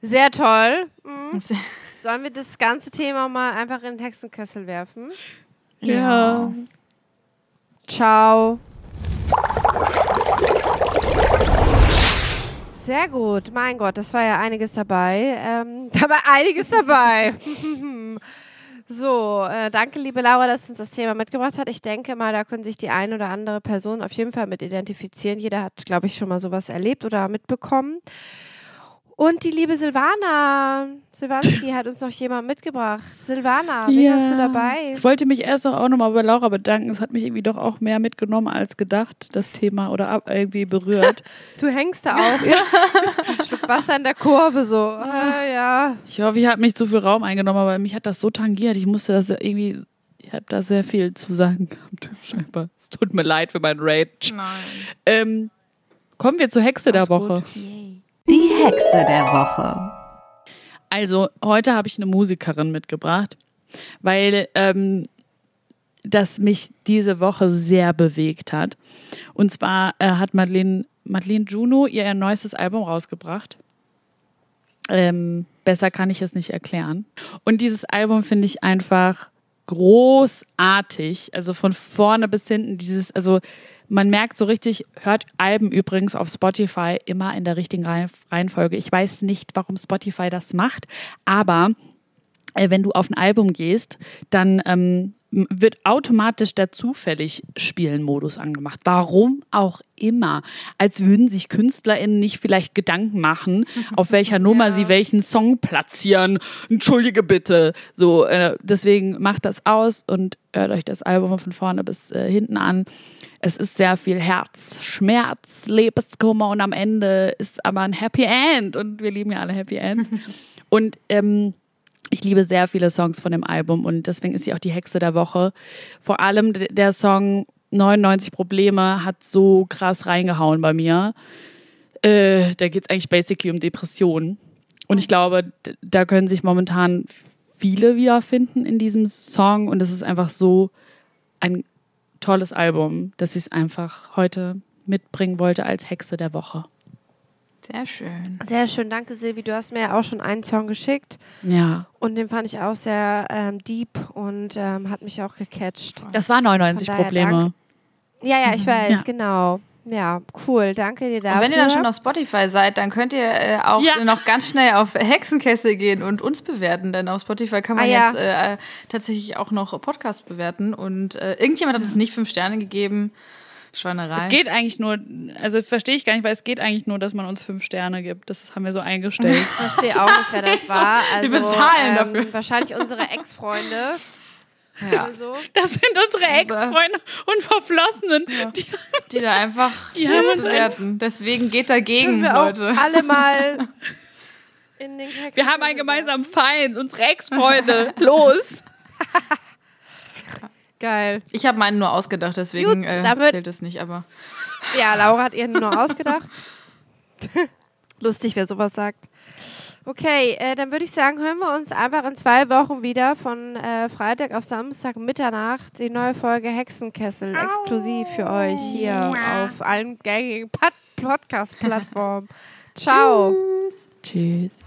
Sehr toll. Mhm. Sollen wir das ganze Thema mal einfach in den Hexenkessel werfen? Ja. Ciao. Sehr gut. Mein Gott, das war ja einiges dabei. Ähm, da war einiges dabei. so, äh, danke, liebe Laura, dass du uns das Thema mitgebracht hat. Ich denke mal, da können sich die ein oder andere Person auf jeden Fall mit identifizieren. Jeder hat, glaube ich, schon mal sowas erlebt oder mitbekommen. Und die liebe Silvana Silvanski hat uns noch jemand mitgebracht. Silvana, wen hast du dabei? Ich wollte mich erst auch nochmal bei Laura bedanken. Es hat mich irgendwie doch auch mehr mitgenommen als gedacht, das Thema, oder irgendwie berührt. Du hängst da auch. Ein Schluck Wasser in der Kurve, so. Äh, ja. Ich hoffe, ich habe nicht zu viel Raum eingenommen, aber mich hat das so tangiert. Ich musste das irgendwie, ich habe da sehr viel zu sagen gehabt, scheinbar. Es tut mir leid für meinen Rage. Nein. Ähm, kommen wir zur Hexe der Woche. Die Hexe der Woche. Also, heute habe ich eine Musikerin mitgebracht, weil ähm, das mich diese Woche sehr bewegt hat. Und zwar äh, hat Madeleine, Madeleine Juno ihr neuestes Album rausgebracht. Ähm, besser kann ich es nicht erklären. Und dieses Album finde ich einfach großartig. Also von vorne bis hinten dieses, also man merkt so richtig, hört Alben übrigens auf Spotify immer in der richtigen Reihen- Reihenfolge. Ich weiß nicht, warum Spotify das macht, aber äh, wenn du auf ein Album gehst, dann ähm, wird automatisch der zufällig Spielen-Modus angemacht. Warum auch immer. Als würden sich KünstlerInnen nicht vielleicht Gedanken machen, auf welcher Nummer sie welchen Song platzieren. Entschuldige bitte. So, äh, deswegen macht das aus und hört euch das Album von vorne bis äh, hinten an. Es ist sehr viel Herz, Schmerz, Liebeskummer und am Ende ist aber ein Happy End und wir lieben ja alle Happy Ends. und ähm, ich liebe sehr viele Songs von dem Album und deswegen ist sie auch die Hexe der Woche. Vor allem der Song 99 Probleme hat so krass reingehauen bei mir. Äh, da geht es eigentlich basically um Depressionen. Und ich glaube, da können sich momentan viele wiederfinden in diesem Song und es ist einfach so ein tolles Album, dass ich es einfach heute mitbringen wollte als Hexe der Woche. Sehr schön. Sehr schön, danke Silvi. Du hast mir ja auch schon einen Song geschickt Ja. und den fand ich auch sehr ähm, deep und ähm, hat mich auch gecatcht. Das war 99 Von daher Probleme. danke. Ja, ja, ich weiß, Ja. genau. Ja, cool, danke dir dafür. Und wenn ihr dann schon auf Spotify seid, dann könnt ihr äh, auch Ja. noch ganz schnell auf Hexenkessel gehen und uns bewerten, denn auf Spotify kann man Ah, ja. jetzt äh, tatsächlich auch noch Podcast bewerten. Und äh, irgendjemand hat uns nicht fünf Sterne gegeben. Schweinerei. Es geht eigentlich nur, also verstehe ich gar nicht, weil es geht eigentlich nur, dass man uns fünf Sterne gibt. Das haben wir so eingestellt. Ich verstehe auch nicht, wer das war. Also, Wir bezahlen ähm, dafür. Wahrscheinlich unsere Ex-Freunde. Ja. Also. Das sind unsere Ex-Freunde und Verflossenen. Die, die da einfach Die haben uns bewerten. Deswegen geht dagegen, wir auch Leute. alle mal in den Hexen wir haben einen gemeinsamen Feind, unsere Ex-Freunde. Los! Geil. Ich habe meinen nur ausgedacht, deswegen Gut, äh, zählt es nicht, aber. Ja, Laura hat ihren nur ausgedacht. Lustig, wer sowas sagt. Okay, äh, dann würde ich sagen, hören wir uns einfach in zwei Wochen wieder von äh, Freitag auf Samstag Mitternacht die neue Folge Hexenkessel exklusiv für euch hier auf allen gängigen Pod Podcast-Plattformen. Ciao. Tschüss.